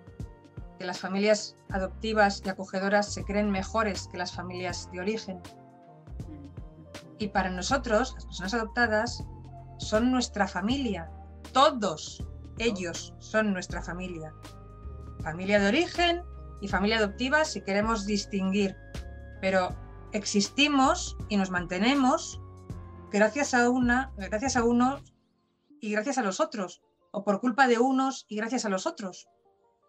que las familias adoptivas y acogedoras se creen mejores que las familias de origen. Y para nosotros, las personas adoptadas, son nuestra familia. Todos ellos son nuestra familia. Familia de origen y familia adoptiva si queremos distinguir. Pero existimos y nos mantenemos gracias a una, gracias a unos y gracias a los otros, o por culpa de unos y gracias a los otros.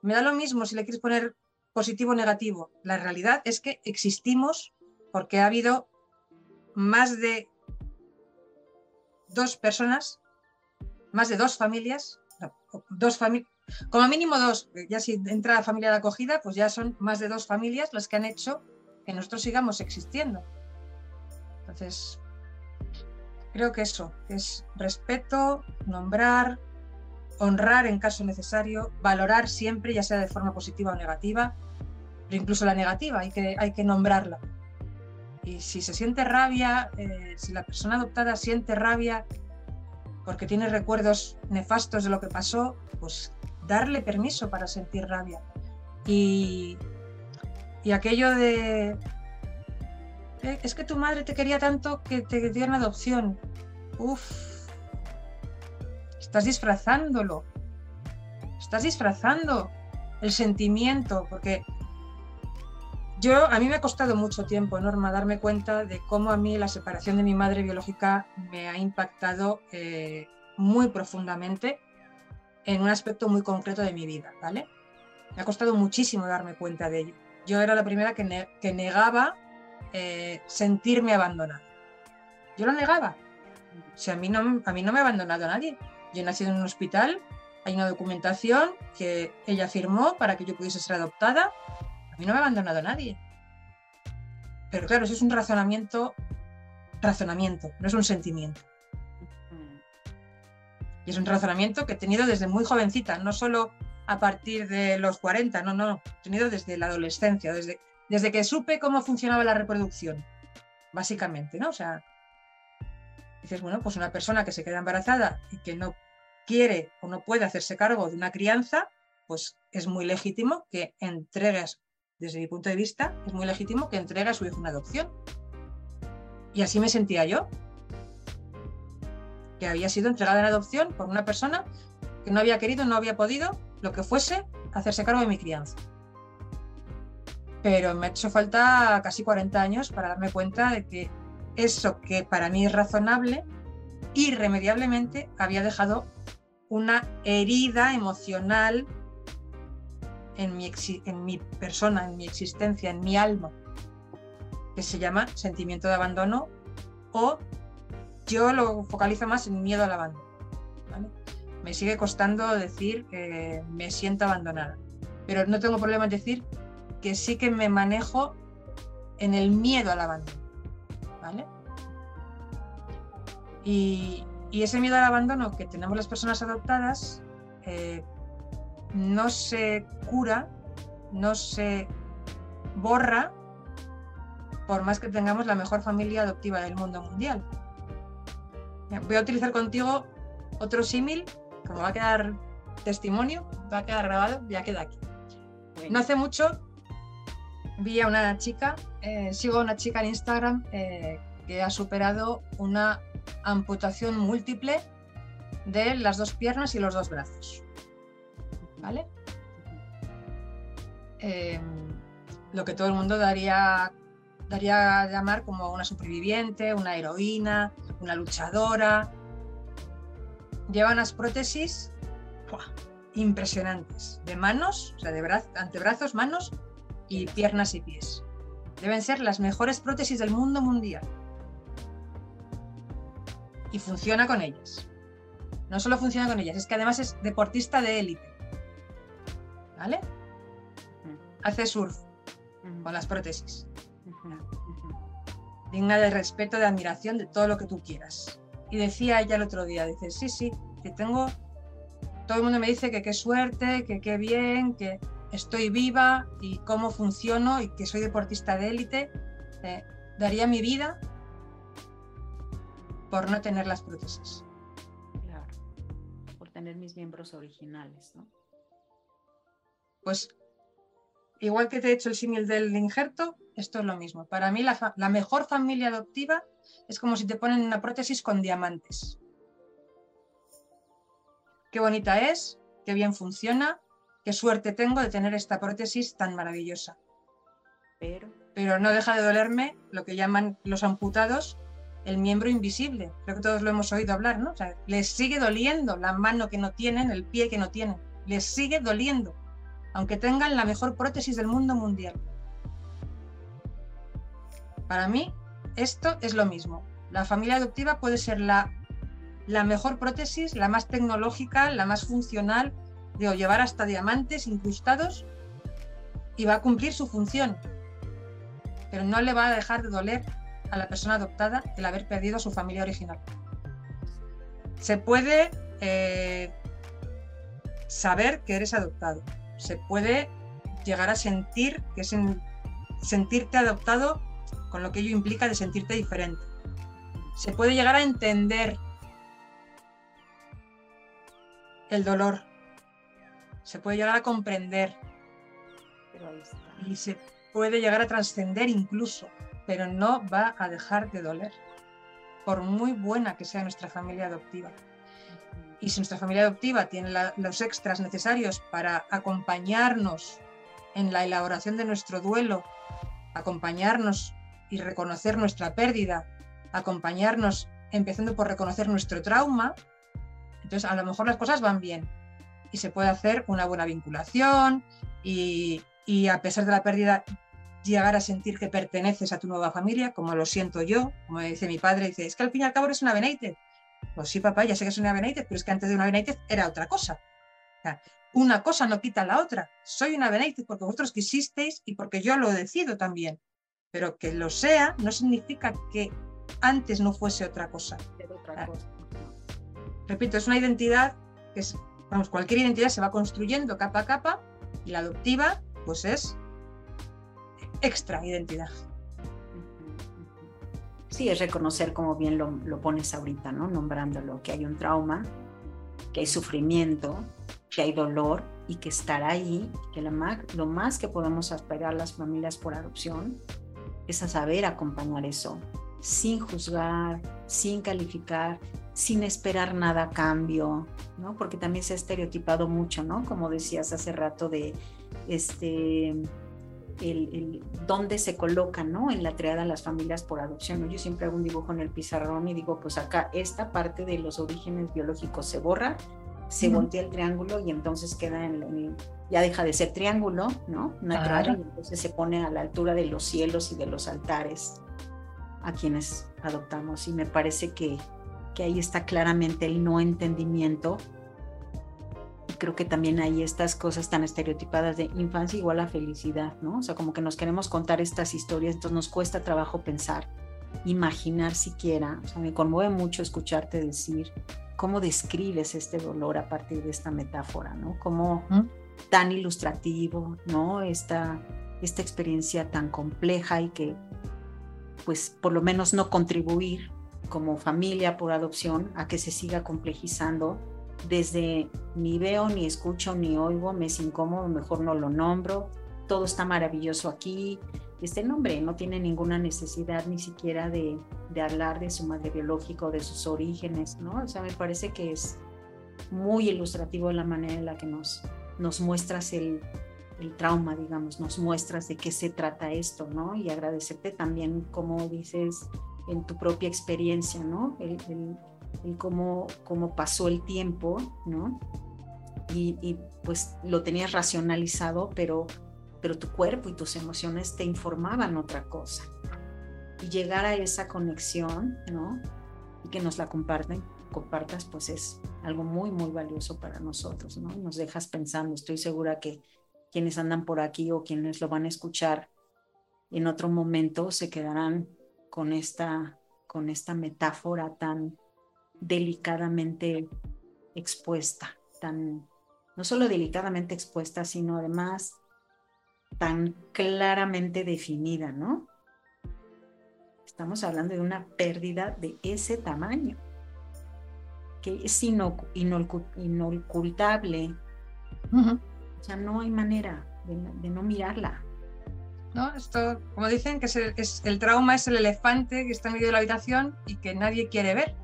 Me da lo mismo si le quieres poner positivo o negativo. La realidad es que existimos porque ha habido más de dos personas, más de dos familias, dos como mínimo dos, ya si entra la familia de acogida, pues ya son más de dos familias las que han hecho que nosotros sigamos existiendo. Entonces, creo que eso es respeto, nombrar, honrar en caso necesario, valorar siempre, ya sea de forma positiva o negativa, pero incluso la negativa hay que, hay que nombrarla. Y si se siente rabia, eh, si la persona adoptada siente rabia porque tiene recuerdos nefastos de lo que pasó, pues darle permiso para sentir rabia. Y, y aquello de, es que tu madre te quería tanto que te dio adopción. Uf, estás disfrazándolo. Estás disfrazando el sentimiento, porque yo, a mí me ha costado mucho tiempo, Norma, darme cuenta de cómo a mí la separación de mi madre biológica me ha impactado eh, muy profundamente en un aspecto muy concreto de mi vida, ¿vale? Me ha costado muchísimo darme cuenta de ello. Yo era la primera que, negaba eh, sentirme abandonada. Yo lo negaba. O sea, a mí, no, a mí no me ha abandonado nadie. Yo he nacido en un hospital, hay una documentación que ella firmó para que yo pudiese ser adoptada. A mí no me ha abandonado nadie. Pero claro, eso es un razonamiento, razonamiento, no es un sentimiento. Y es un razonamiento que he tenido desde muy jovencita, no solo a partir de los 40, no, no, he tenido desde la adolescencia, desde, desde que supe cómo funcionaba la reproducción, básicamente, ¿no? O sea, dices, bueno, pues una persona que se queda embarazada y que no quiere o no puede hacerse cargo de una crianza, pues es muy legítimo que entregues, desde mi punto de vista, es muy legítimo que entregue a su hijo una adopción. Y así me sentía yo, que había sido entregada en adopción por una persona que no había querido, no había podido, lo que fuese, hacerse cargo de mi crianza. Pero me ha hecho falta casi 40 años para darme cuenta de que eso que para mí es razonable, irremediablemente había dejado una herida emocional en mi, en mi persona, en mi existencia, en mi alma, que se llama sentimiento de abandono o yo lo focalizo más en miedo al abandono. Me sigue costando decir que me siento abandonada, pero no tengo problema en decir que sí que me manejo en el miedo al abandono. ¿vale? Y, ese miedo al abandono que tenemos las personas adoptadas eh, no se cura, no se borra por más que tengamos la mejor familia adoptiva del mundo mundial. Voy a utilizar contigo otro símil, como va a quedar testimonio, va a quedar grabado, ya queda aquí. No hace mucho vi a una chica, eh, sigo a una chica en Instagram eh, que ha superado una amputación múltiple de las dos piernas y los dos brazos. Em, lo que todo el mundo daría, daría a llamar como una superviviente, una heroína, una luchadora. Lleva unas prótesis impresionantes de manos, o sea, de antebrazos, manos y piernas y pies. Deben ser las mejores prótesis del mundo mundial. Y funciona con ellas. No solo funciona con ellas, es que además es deportista de élite. ¿Vale? Hace surf con las prótesis. Digna de respeto, de admiración, de todo lo que tú quieras. Y decía ella el otro día, dice, sí, sí, que tengo... Todo el mundo me dice que qué suerte, que qué bien, que estoy viva y cómo funciono y que soy deportista de élite, eh, daría mi vida por no tener las prótesis. Claro, por tener mis miembros originales, ¿no? Pues igual que te he hecho el símil del injerto, esto es lo mismo. Para mí la, la mejor familia adoptiva es como si te ponen una prótesis con diamantes. Qué bonita es, qué bien funciona, qué suerte tengo de tener esta prótesis tan maravillosa. Pero, pero no deja de dolerme lo que llaman los amputados el miembro invisible. Creo que todos lo hemos oído hablar, ¿no? O sea, les sigue doliendo la mano que no tienen, el pie que no tienen. Les sigue doliendo, aunque tengan la mejor prótesis del mundo mundial. Para mí, esto es lo mismo. La familia adoptiva puede ser la, la mejor prótesis, la más tecnológica, la más funcional, de llevar hasta diamantes incrustados y va a cumplir su función. Pero no le va a dejar de doler a la persona adoptada el haber perdido a su familia original. Se puede eh, saber que eres adoptado. Se puede llegar a sentir que es sentirte adoptado con lo que ello implica de sentirte diferente. Se puede llegar a entender el dolor se puede llegar a comprender y se puede llegar a trascender incluso, pero no va a dejar de doler. por muy buena que sea nuestra familia adoptiva. Y si nuestra familia adoptiva tiene los extras necesarios para acompañarnos en la elaboración de nuestro duelo, acompañarnos y reconocer nuestra pérdida, acompañarnos empezando por reconocer nuestro trauma, entonces a lo mejor las cosas van bien y se puede hacer una buena vinculación y, a pesar de la pérdida llegar a sentir que perteneces a tu nueva familia, como lo siento yo, como dice mi padre, dice, es que al fin y al cabo eres una Benítez. Pues sí, papá, ya sé que es una Benítez, pero es que antes de una Benítez era otra cosa. una cosa no quita la otra. Soy una Benítez porque vosotros quisisteis y porque yo lo decido también. Pero que lo sea no significa que antes no fuese otra cosa. Repito, es una identidad que es, vamos, cualquier identidad se va construyendo capa a capa y la adoptiva pues es extra identidad. Sí, es reconocer como bien lo, pones ahorita, ¿no? Nombrándolo, que hay un trauma, que hay sufrimiento, que hay dolor y que estar ahí, que lo más que podemos aspirar las familias por adopción es a saber acompañar eso, sin juzgar, sin calificar, sin esperar nada a cambio, ¿no? Porque también se ha estereotipado mucho, ¿no? Como decías hace rato de este el, dónde se colocan ¿no? en la triada las familias por adopción. Yo siempre hago un dibujo en el pizarrón y digo, pues acá esta parte de los orígenes biológicos se borra, se voltea el triángulo y entonces queda en, ya deja de ser triángulo, ¿no? Natural, y entonces se pone a la altura de los cielos y de los altares a quienes adoptamos. Y me parece que, que ahí está claramente el no entendimiento creo que también hay estas cosas tan estereotipadas de infancia igual a felicidad, ¿no? O sea, como que nos queremos contar estas historias, entonces nos cuesta trabajo pensar, imaginar siquiera. O sea, me conmueve mucho escucharte decir cómo describes este dolor a partir de esta metáfora, ¿no? Como tan ilustrativo, ¿no? Esta, esta experiencia tan compleja y que, pues, por lo menos no contribuir como familia por adopción a que se siga complejizando desde ni veo, ni escucho, ni oigo, me es incómodo, mejor no lo nombro, todo está maravilloso aquí. Este nombre no tiene ninguna necesidad ni siquiera de, hablar de su madre biológica o de sus orígenes, ¿no? O sea, me parece que es muy ilustrativo la manera en la que nos, nos muestras el, trauma, digamos, nos muestras de qué se trata esto, ¿no? Y agradecerte también, como dices, en tu propia experiencia, ¿no? el, en cómo, cómo pasó el tiempo, ¿no? Y, pues lo tenías racionalizado, pero, pero tu cuerpo y tus emociones te informaban otra cosa. Y llegar a esa conexión, ¿no? Y que nos la comparten, compartas, pues es algo muy, muy valioso para nosotros, ¿no? Nos dejas pensando, estoy segura que quienes andan por aquí o quienes lo van a escuchar en otro momento se quedarán con esta, con esta metáfora tan, delicadamente expuesta, tan, no solo delicadamente expuesta, sino además tan claramente definida, ¿no? Estamos hablando de una pérdida de ese tamaño, que es inocultable. O sea, no hay manera de, no mirarla. ¿No? Esto, como dicen, que es el trauma es el elefante que está en medio de la habitación y que nadie quiere ver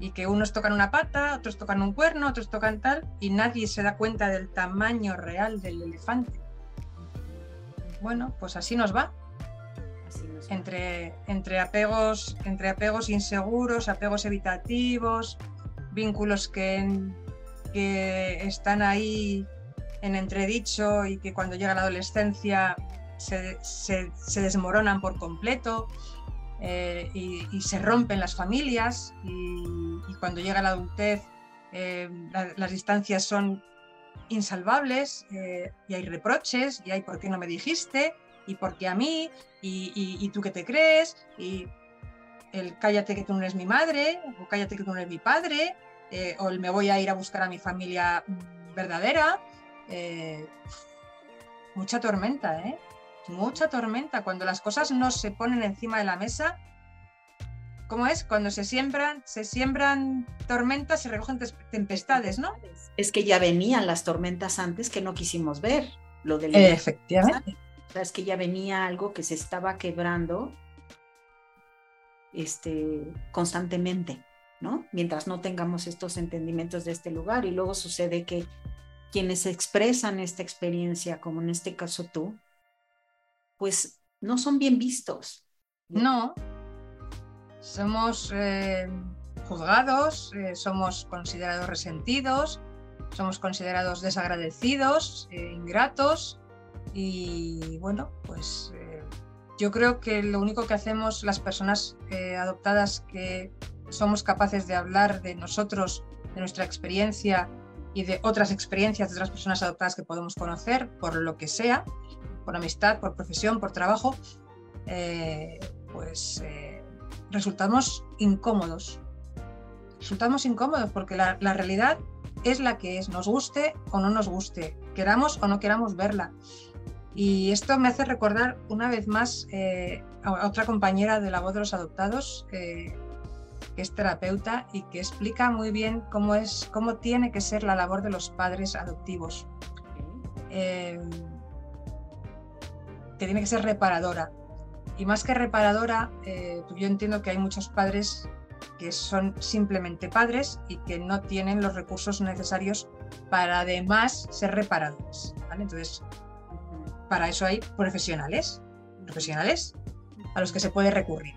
y que unos tocan una pata, otros tocan un cuerno, otros tocan tal, y nadie se da cuenta del tamaño real del elefante. Bueno, pues así nos va. Entre, entre, apegos, entre apegos inseguros, apegos evitativos, vínculos que, que están ahí en entredicho y que cuando llega la adolescencia se, se desmoronan por completo. Eh, y, se rompen las familias y, cuando llega la adultez eh, las distancias son insalvables eh, y hay reproches y hay por qué no me dijiste y por qué a mí y, tú qué te crees y el cállate que tú no eres mi madre o cállate que tú no eres mi padre o el me voy a ir a buscar a mi familia verdadera. mucha tormenta, ¿eh? Mucha tormenta, cuando las cosas no se ponen encima de la mesa. ¿Cómo es? Cuando se siembran, se siembran tormentas, se recogen tempestades, ¿no? Es que ya venían las tormentas antes que no quisimos ver. Lo del Efectivamente. es que ya venía algo que se estaba quebrando este, constantemente, ¿no? Mientras no tengamos estos entendimientos de este lugar y luego sucede que quienes expresan esta experiencia, como en este caso tú, pues no son bien vistos. No, somos eh, juzgados, eh, somos considerados resentidos, somos considerados desagradecidos, eh, ingratos y bueno, pues yo creo que lo único que hacemos las personas adoptadas que somos capaces de hablar de nosotros, de nuestra experiencia y de otras experiencias de otras personas adoptadas que podemos conocer, por lo que sea, por amistad, por profesión, por trabajo, eh, pues eh, resultamos incómodos. Resultamos incómodos porque la, realidad es la que es, nos guste o no nos guste, queramos o no queramos verla. Y esto me hace recordar una vez más eh, a otra compañera de la voz de los adoptados, que es terapeuta y que explica muy bien cómo, es, cómo tiene que ser la labor de los padres adoptivos. Eh, que tiene que ser reparadora. Y más que reparadora, eh, yo entiendo que hay muchos padres que son simplemente padres y que no tienen los recursos necesarios para además ser reparadores. Entonces, para eso hay profesionales, profesionales a los que se puede recurrir.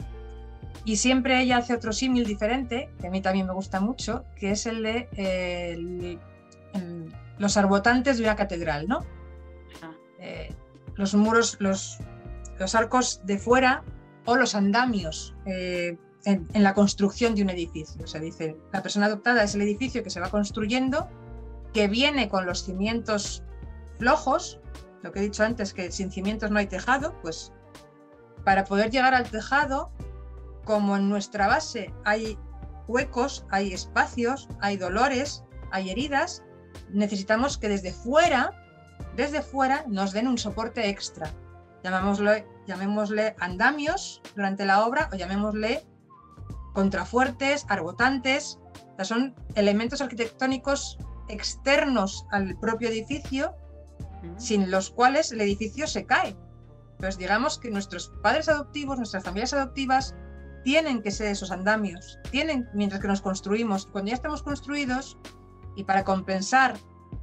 Y siempre ella hace otro símil diferente, que a mí también me gusta mucho, que es el de los arbotantes de una catedral, ¿no? Eh, los muros, los, los, arcos de fuera o los andamios eh, en, en, la construcción de un edificio. O sea, dice, la persona adoptada es el edificio que se va construyendo, que viene con los cimientos flojos, lo que he dicho antes, que sin cimientos no hay tejado, pues para poder llegar al tejado como en nuestra base hay huecos, hay espacios, hay dolores, hay heridas, necesitamos que desde fuera, desde fuera, nos den un soporte extra. Llamémosle, llamémosle andamios durante la obra o llamémosle contrafuertes, arbotantes. son elementos arquitectónicos externos al propio edificio, sin los cuales el edificio se cae. Pues digamos que nuestros padres adoptivos, nuestras familias adoptivas, tienen que ser esos andamios, tienen mientras que nos construimos. Cuando ya estamos construidos y para compensar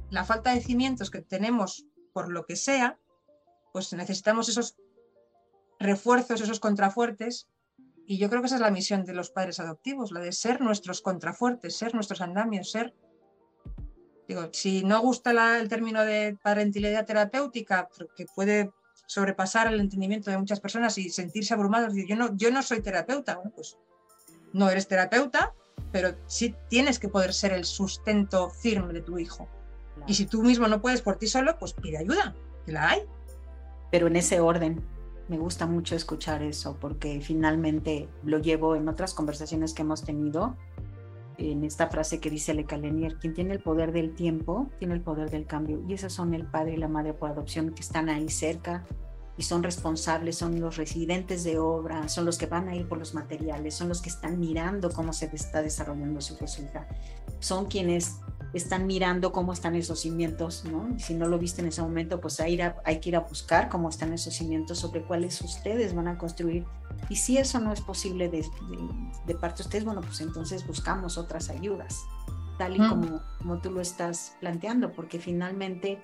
la falta de cimientos que tenemos por lo que sea, pues necesitamos esos refuerzos, esos contrafuertes. Y yo creo que esa es la misión de los padres adoptivos, la de ser nuestros contrafuertes, ser nuestros andamios, ser... Digo, si no gusta el término de parentilidad terapéutica, que puede sobrepasar el entendimiento de muchas personas y sentirse abrumados. Yo no, yo no soy terapeuta. Bueno, pues no eres terapeuta, pero sí tienes que poder ser el sustento firme de tu hijo. Y si tú mismo no puedes por ti solo, pues pide ayuda, que la hay. Pero en ese orden, me gusta mucho escuchar eso, porque finalmente lo llevo en otras conversaciones que hemos tenido, en esta frase que dice Le Calenier, quien tiene el poder del tiempo, tiene el poder del cambio. Y esos son el padre y la madre por adopción que están ahí cerca y son responsables, son los residentes de obra, son los que van a ir por los materiales, son los que están mirando cómo se está desarrollando su hija. Son quienes están mirando cómo están esos cimientos, ¿no? si no lo viste en ese momento, pues hay, hay que ir a buscar cómo están esos cimientos sobre cuáles ustedes van a construir. Y si eso no es posible de, de, parte de ustedes, bueno, pues entonces buscamos otras ayudas, tal y como, como tú lo estás planteando, porque finalmente,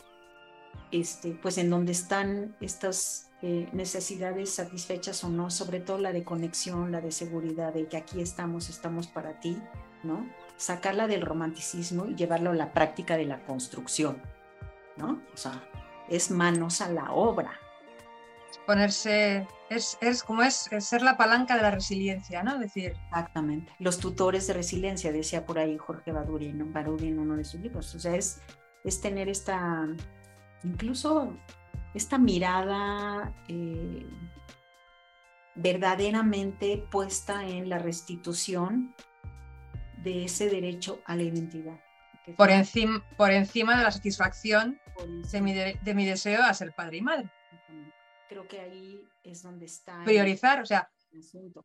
este, pues en donde están estas eh, necesidades satisfechas o no, sobre todo la de conexión, la de seguridad, de que aquí estamos, estamos para ti, ¿no? Sacarla del romanticismo y llevarlo a la práctica de la construcción, ¿no? O sea, es manos a la obra. Ponerse, es, es como es, ser la palanca de la resiliencia, ¿no? Decir. Exactamente. Los tutores de resiliencia, decía por ahí Jorge Baduri, ¿no? en uno de sus libros. O sea, es, es tener esta, incluso esta mirada eh, verdaderamente puesta en la restitución de ese derecho a la identidad. Por encima, por encima de la satisfacción de mi, de, mi, deseo a ser padre y madre. Creo que ahí es donde está. Priorizar, o sea,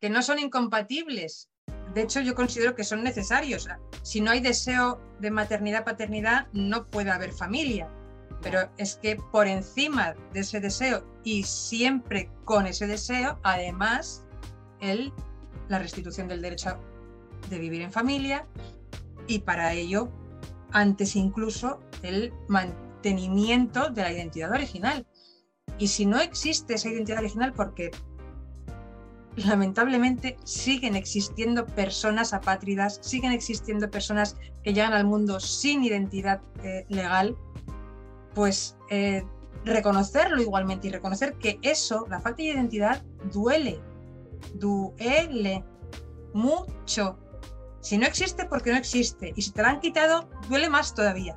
que no son incompatibles. De hecho, yo considero que son necesarios. Si no hay deseo de maternidad-paternidad, no puede haber familia. Pero es que por encima de ese deseo y siempre con ese deseo, además, el la restitución del derecho de vivir en familia y para ello, antes incluso, el mantenimiento de la identidad original. Y si no existe esa identidad original, porque lamentablemente siguen existiendo personas apátridas, siguen existiendo personas que llegan al mundo sin identidad eh, legal, pues eh, reconocerlo igualmente y reconocer que eso, la falta de identidad, duele, duele mucho. Si no existe, porque no existe. Y si te la han quitado, duele más todavía.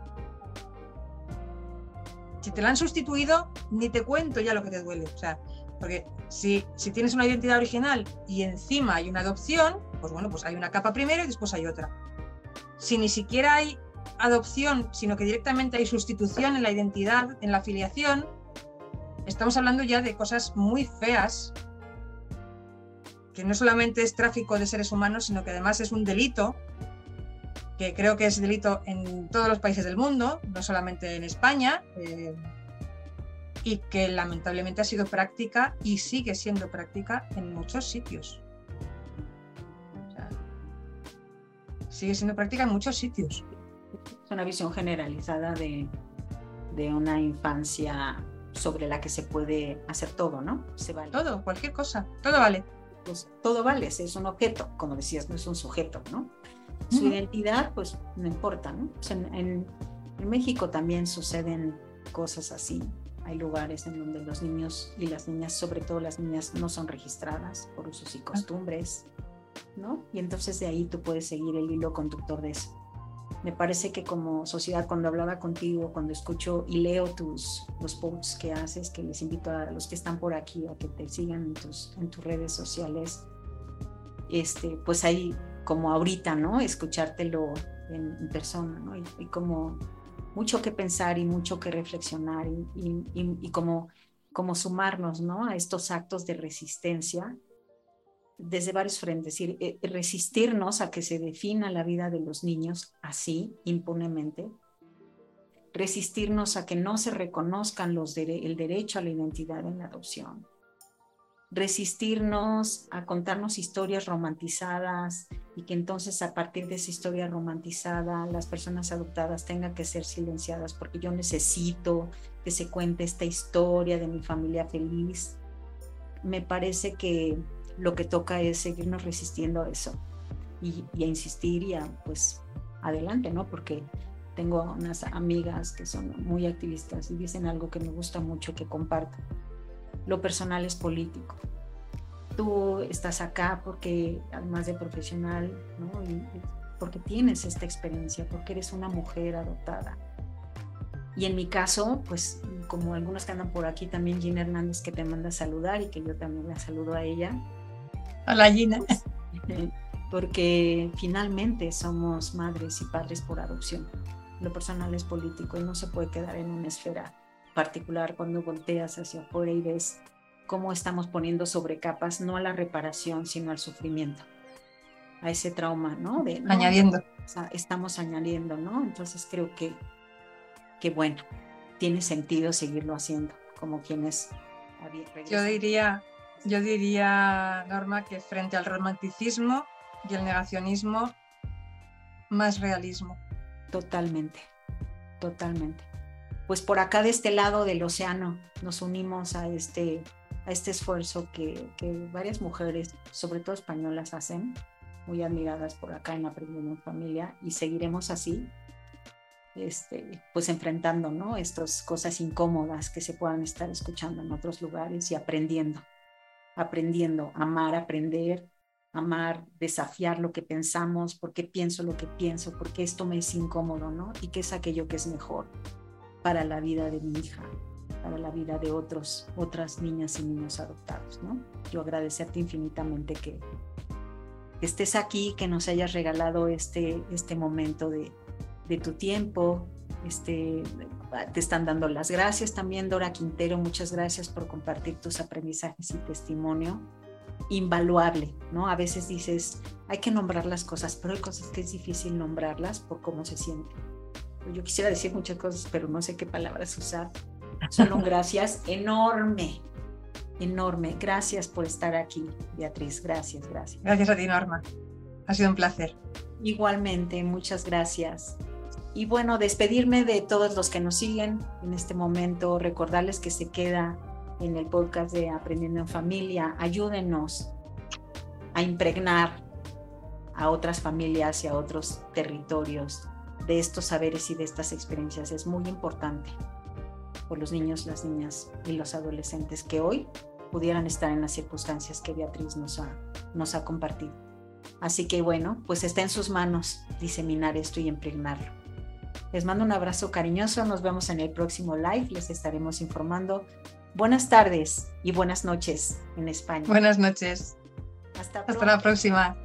Si te la han sustituido, ni te cuento ya lo que te duele. O sea, porque si, si tienes una identidad original y encima hay una adopción, pues bueno, pues hay una capa primero y después hay otra. Si ni siquiera hay adopción, sino que directamente hay sustitución en la identidad, en la afiliación, estamos hablando ya de cosas muy feas, que no solamente es tráfico de seres humanos, sino que además es un delito, que creo que es delito en todos los países del mundo, no solamente en España, eh, y que lamentablemente ha sido práctica y sigue siendo práctica en muchos sitios. sigue siendo práctica en muchos sitios. Es una visión generalizada de, de una infancia sobre la que se puede hacer todo, ¿no? Se vale. Todo, cualquier cosa, todo vale. Pues todo vale, es un objeto, como decías, no es un sujeto, ¿no? Su identidad, pues no importa, ¿no? en, en, México también suceden cosas así. Hay lugares en donde los niños y las niñas, sobre todo las niñas, no son registradas por usos y ah. costumbres, ¿no? Y entonces de ahí tú puedes seguir el hilo conductor de eso me parece que como sociedad, cuando hablaba contigo, cuando escucho y leo tus, los posts que haces, que les invito a los que están por aquí a que te sigan en tus, en tus redes sociales, este, pues hay como ahorita, ¿no? Escuchártelo en, persona, ¿no? Y, como mucho que pensar y mucho que reflexionar y, y, y como, como sumarnos, ¿no? A estos actos de resistencia desde varios frentes, decir, eh, resistirnos a que se defina la vida de los niños así, impunemente, resistirnos a que no se reconozcan los el derecho a la identidad en la adopción, resistirnos a contarnos historias romantizadas y que entonces a partir de esa historia romantizada las personas adoptadas tengan que ser silenciadas porque yo necesito que se cuente esta historia de mi familia feliz. Me parece que lo que toca es seguirnos resistiendo a eso y, a insistir y a, pues, adelante, ¿no? Porque tengo unas amigas que son muy activistas y dicen algo que me gusta mucho que comparto. Lo personal es político. Tú estás acá porque, además de profesional, ¿no? porque tienes esta experiencia, porque eres una mujer adoptada. Y en mi caso, pues como algunos que andan por aquí, también Gina Hernández que te manda a saludar y que yo también la saludo a ella, [LAUGHS] a la Gina. [LAUGHS] Porque finalmente somos madres y padres por adopción. Lo personal es político y no se puede quedar en una esfera particular cuando volteas hacia afuera y ves cómo estamos poniendo sobre capas no a la reparación, sino al sufrimiento, a ese trauma, ¿no? De, añadiendo. estamos añadiendo, ¿no? Entonces creo que, que, bueno, tiene sentido seguirlo haciendo, como quienes... Yo diría, yo diría, Norma, que frente al romanticismo y el negacionismo, más realismo. Totalmente, totalmente. Pues por acá de este lado del océano nos unimos a este, a este esfuerzo que, varias mujeres, sobre todo españolas, hacen, muy admiradas por acá en Aprendiendo en Familia, y seguiremos así, este, pues enfrentando ¿no? estas cosas incómodas que se puedan estar escuchando en otros lugares y aprendiendo aprendiendo, amar, aprender, amar, desafiar lo que pensamos, por qué pienso lo que pienso, porque esto me es incómodo, ¿no? Y qué es aquello que es mejor para la vida de mi hija, para la vida de otros, otras niñas y niños adoptados, ¿no? Yo agradecerte infinitamente que, estés aquí, que nos hayas regalado este, este momento de, de tu tiempo, este, te están dando las gracias también, Dora Quintero, muchas gracias por compartir tus aprendizajes y testimonio. Invaluable, ¿no? A veces dices, hay que nombrar las cosas, pero hay cosas que es difícil nombrarlas por cómo se sienten. Yo quisiera decir muchas cosas, pero no sé qué palabras usar. Solo un gracias [LAUGHS] enorme, enorme. Gracias por estar aquí, Beatriz. Gracias, gracias. Gracias a ti, Norma. Ha sido un placer. Igualmente, muchas gracias. Y bueno, despedirme de todos los que nos siguen en este momento, recordarles que se queda en el podcast de Aprendiendo en Familia. Ayúdenos a impregnar a otras familias y a otros territorios de estos saberes y de estas experiencias. Es muy importante por los niños, las niñas y los adolescentes que hoy pudieran estar en las circunstancias que Beatriz nos ha, nos ha compartido. Así que bueno, pues está en sus manos diseminar esto y impregnarlo. Les mando un abrazo cariñoso, nos vemos en el próximo live, les estaremos informando. Buenas tardes y buenas noches en España. Buenas noches. Hasta, Hasta la próxima.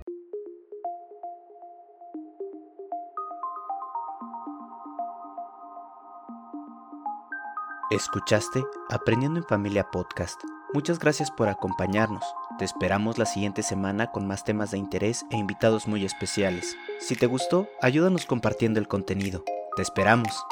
Escuchaste Aprendiendo en Familia Podcast. Muchas gracias por acompañarnos. Te esperamos la siguiente semana con más temas de interés e invitados muy especiales. Si te gustó, ayúdanos compartiendo el contenido. Te esperamos.